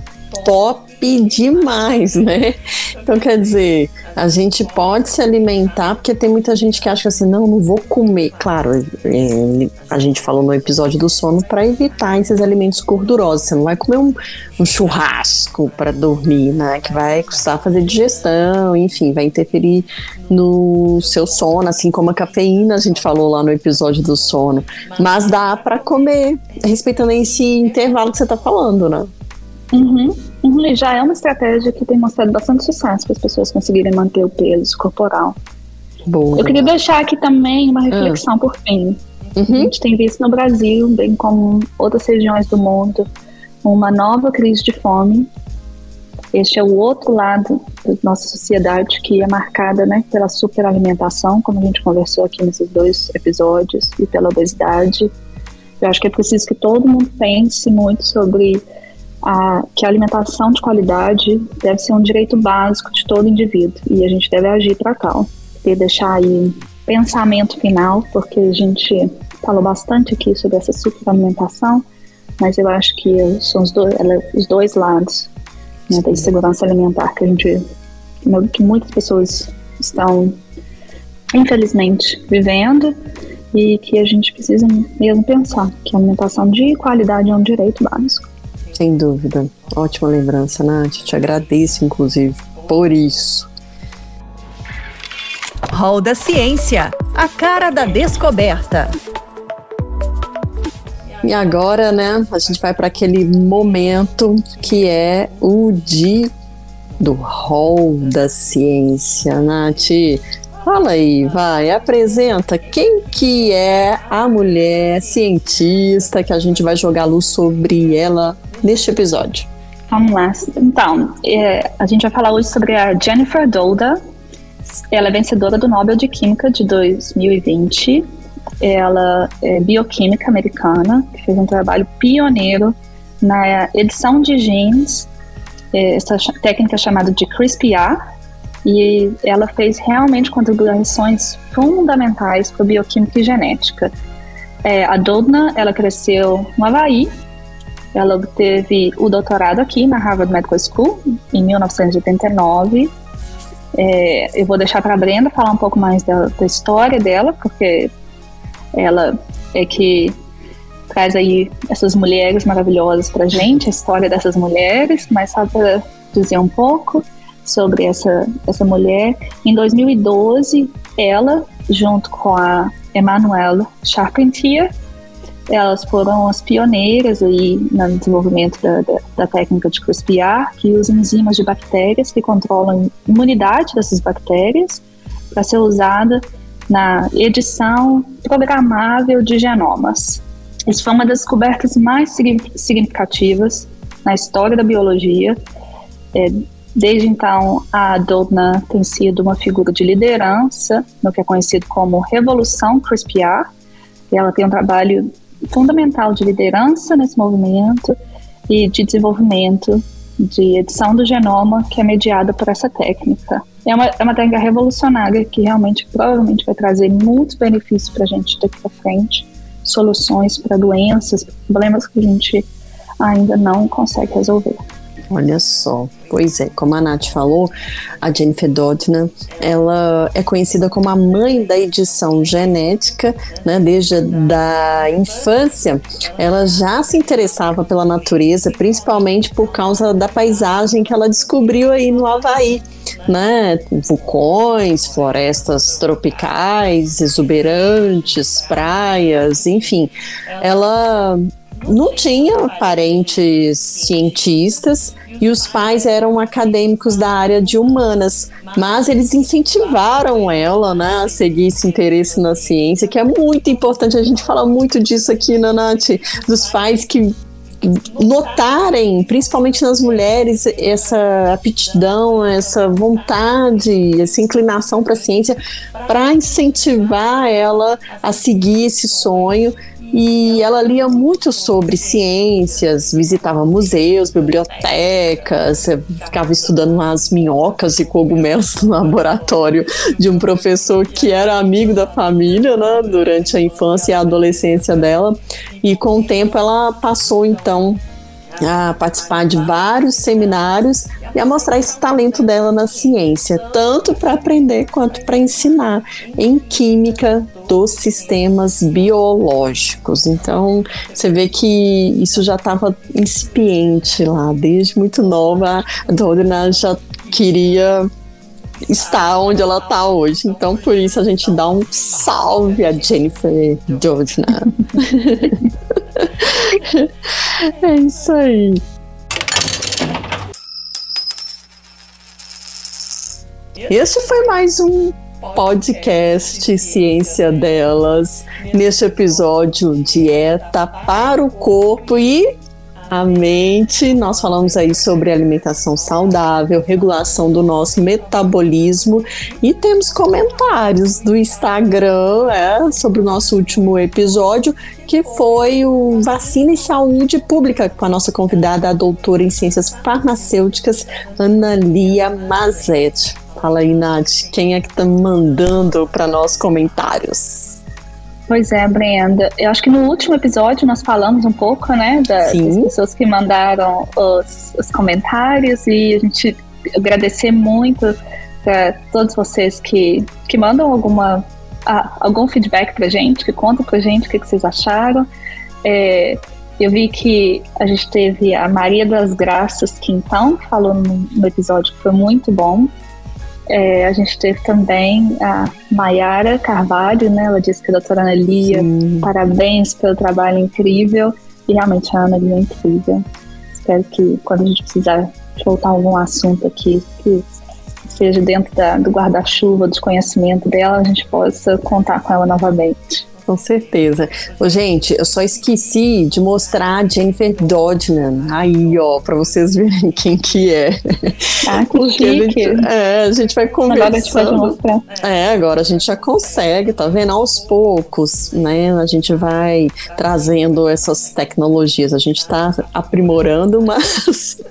top demais, né? Então, quer dizer, a gente pode se alimentar, porque tem muita gente que acha assim, não, não vou comer. Claro, é, a gente falou no episódio do sono para evitar esses alimentos gordurosos. Você não vai comer um, um churrasco para dormir, né? Que vai custar fazer digestão, enfim, vai interferir no seu sono, assim como a cafeína, a gente falou lá no episódio do sono. Mas dá para comer, respeitando esse intervalo que você tá falando, né? Uhum. Uhum, e já é uma estratégia que tem mostrado bastante sucesso para as pessoas conseguirem manter o peso corporal. Boa. Eu queria deixar aqui também uma reflexão ah. por fim. Uhum. A gente tem visto no Brasil, bem como outras regiões do mundo, uma nova crise de fome. Este é o outro lado da nossa sociedade que é marcada né, pela superalimentação, como a gente conversou aqui nesses dois episódios, e pela obesidade. Eu acho que é preciso que todo mundo pense muito sobre a, que a alimentação de qualidade deve ser um direito básico de todo indivíduo e a gente deve agir para tal. E deixar aí pensamento final, porque a gente falou bastante aqui sobre essa superalimentação, mas eu acho que são os dois, ela, os dois lados né, da insegurança alimentar que a gente, que muitas pessoas estão infelizmente vivendo e que a gente precisa mesmo pensar que a alimentação de qualidade é um direito básico. Sem dúvida. Ótima lembrança, Nath. Te agradeço, inclusive, por isso. Hall da Ciência a cara da descoberta. E agora, né, a gente vai para aquele momento que é o de do Hall da Ciência, Nath. Fala aí, vai, apresenta quem que é a mulher cientista que a gente vai jogar luz sobre ela neste episódio. Vamos lá. Então, é, a gente vai falar hoje sobre a Jennifer Doudna. Ela é vencedora do Nobel de Química de 2020. Ela é bioquímica americana, que fez um trabalho pioneiro na edição de genes, é, essa técnica chamada de CRISPR, e ela fez realmente contribuições fundamentais para bioquímica e genética. É, a Doudna, ela cresceu no Havaí, ela obteve o doutorado aqui na Harvard Medical School em 1989. É, eu vou deixar para a Brenda falar um pouco mais da, da, história dela, porque ela é que traz aí essas mulheres maravilhosas para gente, a história dessas mulheres, mas só para dizer um pouco sobre essa, essa mulher. Em 2012, ela, junto com a Emmanuelle Charpentier, elas foram as pioneiras aí no desenvolvimento da, da, da técnica de CRISPR, que usa enzimas de bactérias que controlam a imunidade dessas bactérias para ser usada na edição programável de genomas. Isso foi uma das descobertas mais significativas na história da biologia. É, desde então, a Doudna tem sido uma figura de liderança no que é conhecido como Revolução CRISPR. Ela tem um trabalho fundamental de liderança nesse movimento e de desenvolvimento de edição do genoma que é mediada por essa técnica. É uma, é uma técnica revolucionária que realmente provavelmente vai trazer muitos benefícios para a gente daqui para frente, soluções para doenças, problemas que a gente ainda não consegue resolver. Olha só. Pois é, como a Nath falou, a Jennifer Doudna, ela é conhecida como a mãe da edição genética, né? Desde a infância, ela já se interessava pela natureza, principalmente por causa da paisagem que ela descobriu aí no Havaí, né? Vulcões, florestas tropicais, exuberantes, praias, enfim. Ela não tinha parentes cientistas e os pais eram acadêmicos da área de humanas, mas eles incentivaram ela né, a seguir esse interesse na ciência, que é muito importante. A gente fala muito disso aqui na Nath, dos pais que notarem, principalmente nas mulheres, essa aptidão, essa vontade, essa inclinação para a ciência, para incentivar ela a seguir esse sonho e ela lia muito sobre ciências, visitava museus, bibliotecas, ficava estudando as minhocas e cogumelos no laboratório de um professor que era amigo da família, né, durante a infância e a adolescência dela. E com o tempo ela passou então a participar de vários seminários e a mostrar esse talento dela na ciência, tanto para aprender quanto para ensinar em química dos sistemas biológicos. Então, você vê que isso já estava incipiente lá, desde muito nova, a Dodina já queria estar onde ela está hoje. Então, por isso a gente dá um salve a Jennifer Dodina. (laughs) é isso aí. Este foi mais um podcast Ciência Delas, neste episódio Dieta para o Corpo e a mente. Nós falamos aí sobre alimentação saudável, regulação do nosso metabolismo e temos comentários do Instagram é, sobre o nosso último episódio, que foi o Vacina e Saúde Pública, com a nossa convidada, a doutora em Ciências Farmacêuticas, Ana Lia Mazetti. Fala aí, Nath, quem é que tá mandando para nós comentários? Pois é, Brenda. Eu acho que no último episódio nós falamos um pouco, né, da, das pessoas que mandaram os, os, comentários e a gente agradecer muito para todos vocês que, que mandam alguma, algum feedback pra gente, que contam pra gente o que, que vocês acharam. É, eu vi que a gente teve a Maria das Graças que então falou no, no episódio que foi muito bom. É, a gente teve também a Maiara Carvalho, né? Ela disse que a doutora Ana Lia, Sim. parabéns pelo trabalho incrível. E realmente a Ana Lia é incrível. Espero que quando a gente precisar voltar algum assunto aqui que seja dentro da, do guarda-chuva, do conhecimento dela, a gente possa contar com ela novamente. Com certeza. Ô, gente, eu só esqueci de mostrar a Jennifer Dodnan. Aí, ó, para vocês verem quem que é. Ah, que Porque a gente, é, a gente vai conversando. Agora. É, agora a gente já consegue, tá vendo? Aos poucos, né? A gente vai trazendo essas tecnologias. A gente tá aprimorando, (laughs) mas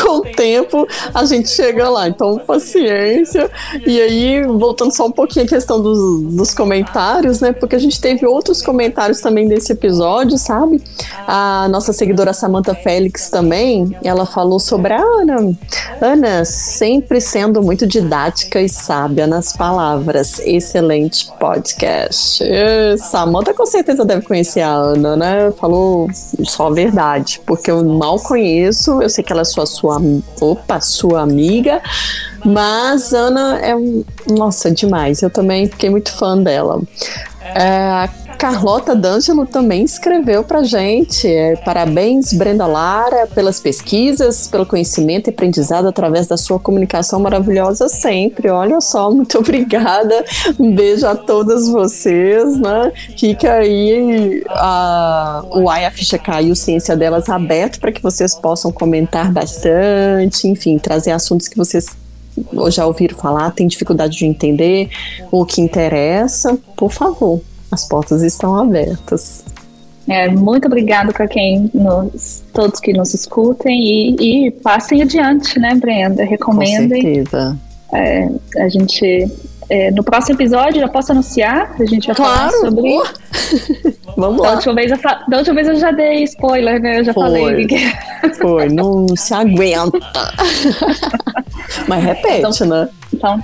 com o tempo a gente chega lá. Então, paciência. E aí, voltando só um pouquinho à questão dos, dos comentários, né? Porque a gente teve outros comentários também desse episódio, sabe? A nossa seguidora Samantha Félix também, ela falou sobre a Ana. Ana, sempre sendo muito didática e sábia nas palavras. Excelente podcast. Samantha com certeza deve conhecer a Ana, né? Falou só a verdade, porque eu mal conheço, eu sei que ela é sua, sua, opa, sua amiga, mas Ana é, nossa, demais. Eu também fiquei muito fã dela. É, a Carlota D'Angelo também escreveu pra gente. É, Parabéns, Brenda Lara, pelas pesquisas, pelo conhecimento e aprendizado através da sua comunicação maravilhosa sempre. Olha só, (laughs) muito obrigada. Um beijo a todas vocês, né? Fica aí a, o Ai a Ficha Caiu, Ciência Delas aberto para que vocês possam comentar bastante, enfim, trazer assuntos que vocês ou já ouviram falar, tem dificuldade de entender o que interessa, por favor, as portas estão abertas. É, muito obrigado para quem nos, todos que nos escutem e, e, passem adiante, né, Brenda? Recomendem. Com certeza. É, a gente é, no próximo episódio já posso anunciar? A gente vai claro. falar sobre. (laughs) Vamos da lá. Última vez eu fa... Da última vez eu já dei spoiler, né? Eu já Foi. falei. Que... Foi, não se aguenta. (laughs) Mas repete, então, né? Então,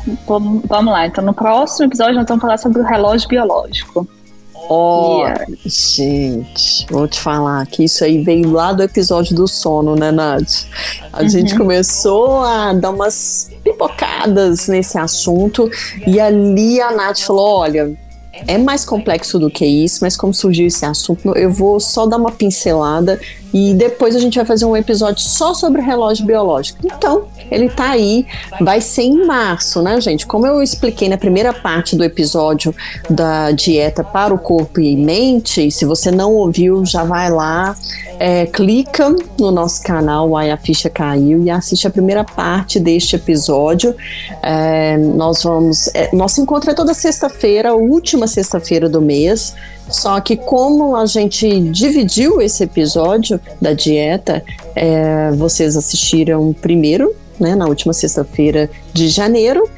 vamos lá. Então, no próximo episódio, nós vamos falar sobre o relógio biológico. Oh, gente, vou te falar que isso aí veio lá do episódio do sono, né, Nath? A uhum. gente começou a dar umas pipocadas nesse assunto e ali a Nath falou: olha, é mais complexo do que isso, mas como surgiu esse assunto, eu vou só dar uma pincelada e depois a gente vai fazer um episódio só sobre relógio biológico. Então, ele tá aí, vai ser em março, né, gente? Como eu expliquei na primeira parte do episódio da dieta para o corpo e mente, se você não ouviu, já vai lá, é, clica no nosso canal, aí a ficha caiu e assiste a primeira parte deste episódio. É, nós vamos, é, nosso encontro é toda sexta-feira, última sexta-feira do mês. Só que como a gente dividiu esse episódio da dieta, é, vocês assistiram primeiro, né, na última sexta-feira de janeiro,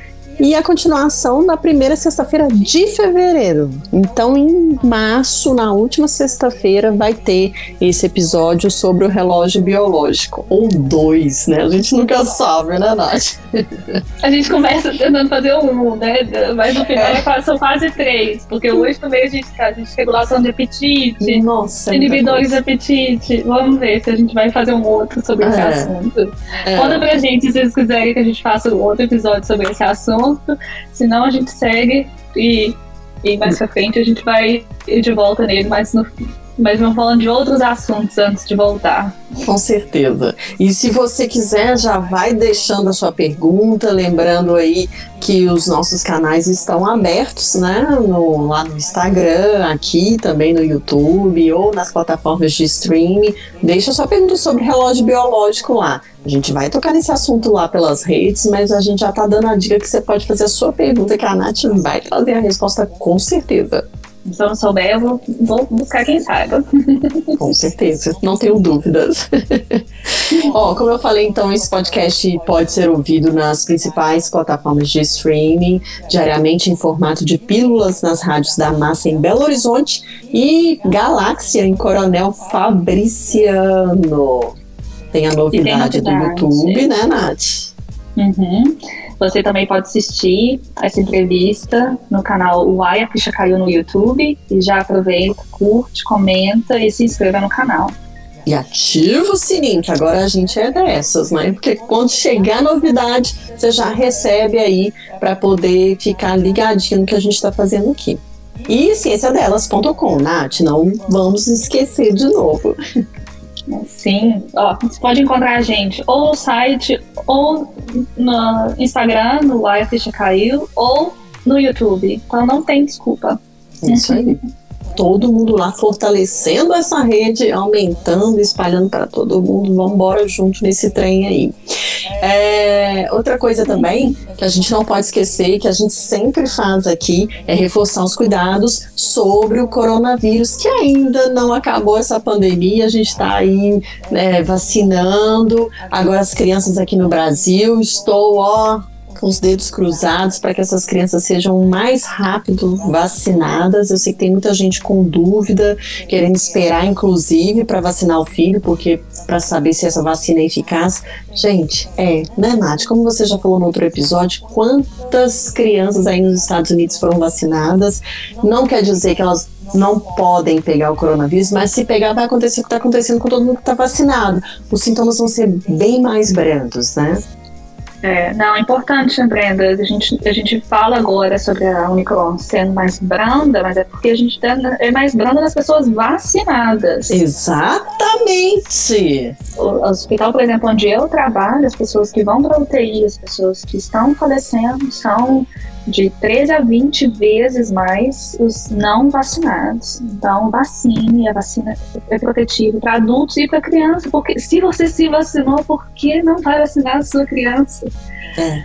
e a continuação na primeira sexta-feira de fevereiro. Então, em março, na última sexta-feira, vai ter esse episódio sobre o relógio biológico. Ou dois, né? A gente nunca sabe, né, Nath? A gente começa tentando fazer um, né? Mas no final é. são quase três. Porque hoje também a gente, gente regulação de apetite, Nossa, inibidores de apetite. Vamos ver se a gente vai fazer um outro sobre é. esse assunto. É. Conta pra gente se vocês quiserem que a gente faça um outro episódio sobre esse assunto assunto, senão a gente segue e, e mais pra frente a gente vai de volta nele, mas no, mas vamos falando de outros assuntos antes de voltar. Com certeza. E se você quiser, já vai deixando a sua pergunta, lembrando aí que os nossos canais estão abertos, né? No, lá no Instagram, aqui também no YouTube ou nas plataformas de streaming. Deixa sua pergunta sobre relógio biológico lá. A gente vai tocar nesse assunto lá pelas redes, mas a gente já tá dando a dica que você pode fazer a sua pergunta, que a Nath vai trazer a resposta com certeza. Se eu não souber, eu vou, vou buscar quem saiba. (laughs) Com certeza, não tenho dúvidas. (laughs) Ó, como eu falei, então, esse podcast pode ser ouvido nas principais plataformas de streaming, diariamente em formato de pílulas nas rádios da Massa em Belo Horizonte e Galáxia em Coronel Fabriciano. Tem a novidade, tem novidade. do YouTube, né, Nath? Uhum. Você também pode assistir essa entrevista no canal Uai, a ficha caiu no YouTube. E já aproveita, curte, comenta e se inscreva no canal. E ativa o sininho, que agora a gente é dessas, né? Porque quando chegar novidade, você já recebe aí para poder ficar ligadinho no que a gente está fazendo aqui. E cienciadelas.com, Nath, não vamos esquecer de novo. (laughs) Sim, ó, você pode encontrar a gente ou no site, ou no Instagram, no Live Ficha Caiu, ou no YouTube. Então não tem desculpa. É isso aí. Todo mundo lá fortalecendo essa rede, aumentando, espalhando para todo mundo. Vamos embora junto nesse trem aí. É, outra coisa também que a gente não pode esquecer, que a gente sempre faz aqui, é reforçar os cuidados sobre o coronavírus, que ainda não acabou essa pandemia, a gente está aí né, vacinando. Agora as crianças aqui no Brasil, estou ó, com os dedos cruzados para que essas crianças sejam mais rápido vacinadas. Eu sei que tem muita gente com dúvida, querendo esperar, inclusive, para vacinar o filho, porque para saber se essa vacina é eficaz. Gente, é, né, Nath? Como você já falou no outro episódio, quantas crianças aí nos Estados Unidos foram vacinadas? Não quer dizer que elas não podem pegar o coronavírus, mas se pegar vai acontecer o que está acontecendo com todo mundo que está vacinado. Os sintomas vão ser bem mais brandos, né? É, não, é importante, Brenda. A gente, a gente fala agora sobre a Omicron sendo mais branda, mas é porque a gente tá, é mais branda nas pessoas vacinadas. Exatamente! O hospital, por exemplo, onde eu trabalho, as pessoas que vão para UTI, as pessoas que estão falecendo, são de 13 a 20 vezes mais os não vacinados. Então, vacine, a vacina é protetiva para adultos e para criança, porque se você se vacinou, por que não vai vacinar a sua criança? É.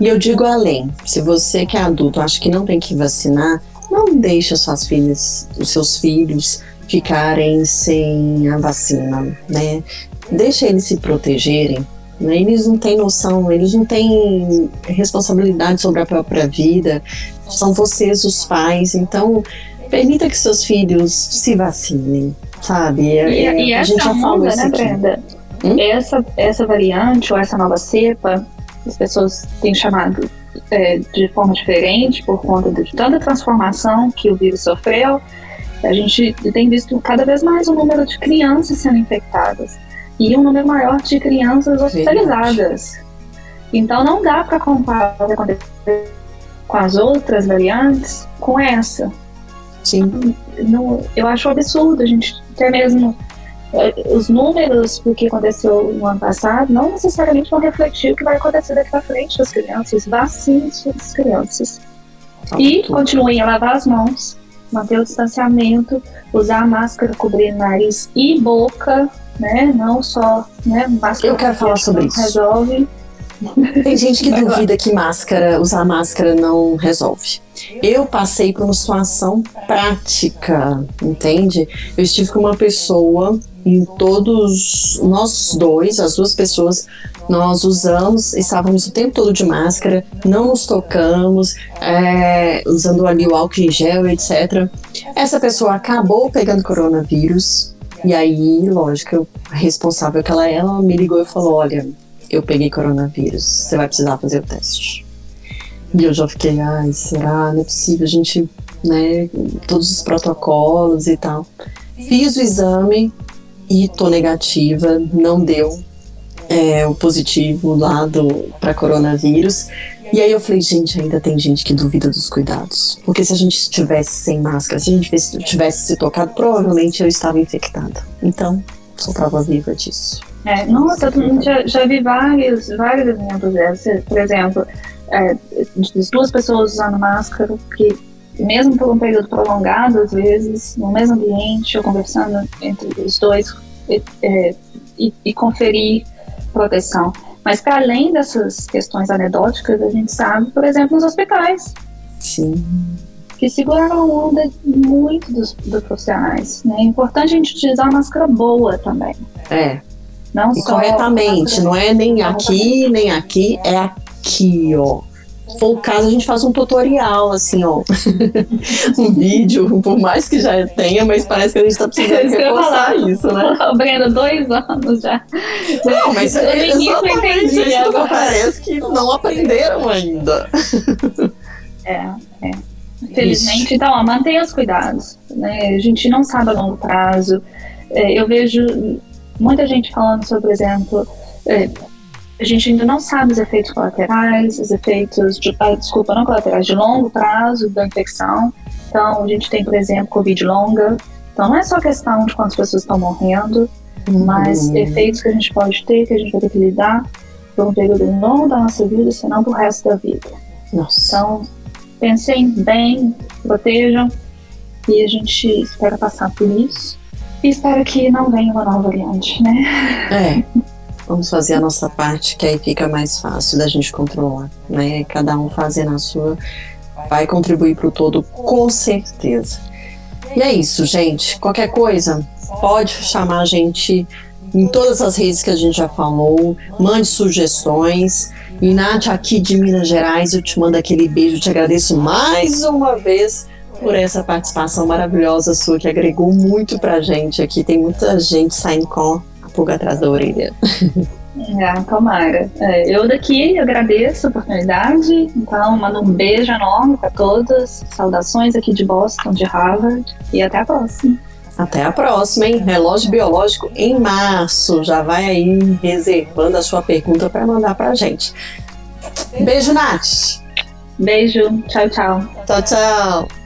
E eu digo além, se você que é adulto acha que não tem que vacinar, não deixe suas filhas, os seus filhos ficarem sem a vacina, né? Deixa eles se protegerem, né? Eles não têm noção, eles não têm responsabilidade sobre a própria vida. São vocês os pais, então permita que seus filhos se vacinem, sabe? E, é, e a gente já falou isso né, aqui. Brenda? Hum? Essa, essa variante ou essa nova cepa, as pessoas têm chamado é, de forma diferente por conta de tanta transformação que o vírus sofreu. A gente tem visto cada vez mais o número de crianças sendo infectadas e um número maior de crianças hospitalizadas. Então não dá para comparar com as outras variantes com essa. Sim. Eu acho absurdo a gente ter mesmo é, os números do que aconteceu no ano passado não necessariamente vão refletir o que vai acontecer daqui para frente com as crianças. Vacine suas crianças. E continuem a lavar as mãos, manter o distanciamento, usar a máscara, cobrir nariz e boca, né? Não só né, máscara. Eu quero falar sobre isso. Resolve. Tem gente que (laughs) duvida que máscara, usar máscara não resolve. Eu passei por uma situação prática, entende? Eu estive com uma pessoa em todos nós dois, as duas pessoas, nós usamos, estávamos o tempo todo de máscara, não nos tocamos, é, usando ali o álcool em gel, etc. Essa pessoa acabou pegando coronavírus, e aí, lógico, a responsável que ela é, ela me ligou e falou: Olha, eu peguei coronavírus, você vai precisar fazer o teste. E eu já fiquei, ai, será? Não é possível, a gente, né, todos os protocolos e tal. Fiz o exame e tô negativa, não deu é, o positivo lá para coronavírus. E aí eu falei, gente, ainda tem gente que duvida dos cuidados. Porque se a gente estivesse sem máscara, se a gente tivesse se tocado, provavelmente eu estava infectada. Então, sou prova viva disso. É, nossa, eu já, já vi vários, vários exemplos dessa. Por exemplo, é, duas pessoas usando máscara que mesmo por um período prolongado, às vezes, no mesmo ambiente, ou conversando entre os dois, é, e, e, conferir proteção. Mas para além dessas questões anedóticas, a gente sabe, por exemplo, nos hospitais. Sim. Que seguraram a onda muito dos, dos profissionais. Né? É importante a gente utilizar uma máscara boa também. É. Não e corretamente, não é nem aqui, nem aqui, é aqui, ó. Se for o caso, a gente faz um tutorial, assim, ó. (laughs) um vídeo, por mais que já tenha, mas parece que a gente tá precisando reforçar isso, né? Breno, dois anos já. Não, mas (laughs) é exatamente isso parece que não aprenderam ainda. É, é. Infelizmente, Ixi. então, ó, mantenha os cuidados. Né? A gente não sabe a longo prazo. É, eu vejo muita gente falando sobre, por exemplo, é, a gente ainda não sabe os efeitos colaterais, os efeitos de, ah, desculpa, não colaterais, de longo prazo da infecção. Então, a gente tem, por exemplo, Covid longa. Então, não é só questão de quantas pessoas estão morrendo, uhum. mas efeitos que a gente pode ter, que a gente vai ter que lidar por um período longo da nossa vida, senão pro resto da vida. Nossa. Então, pensem bem, protejam e a gente espera passar por isso. E espero que não venha uma nova variante, né? É. (laughs) Vamos fazer a nossa parte, que aí fica mais fácil da gente controlar, né? Cada um fazendo a sua vai contribuir para o todo, com certeza. E é isso, gente. Qualquer coisa, pode chamar a gente em todas as redes que a gente já falou, mande sugestões. Nath, aqui de Minas Gerais, eu te mando aquele beijo, te agradeço mais uma vez por essa participação maravilhosa sua que agregou muito pra gente aqui. Tem muita gente saindo com pulga atrás da orelha. Ah, tomara. É, eu daqui agradeço a oportunidade, então mando um beijo enorme para todos. Saudações aqui de Boston, de Harvard, e até a próxima. Até a próxima, hein? Relógio biológico em março. Já vai aí reservando a sua pergunta para mandar para gente. Beijo, Nath. Beijo. Tchau, tchau. Tchau, tchau.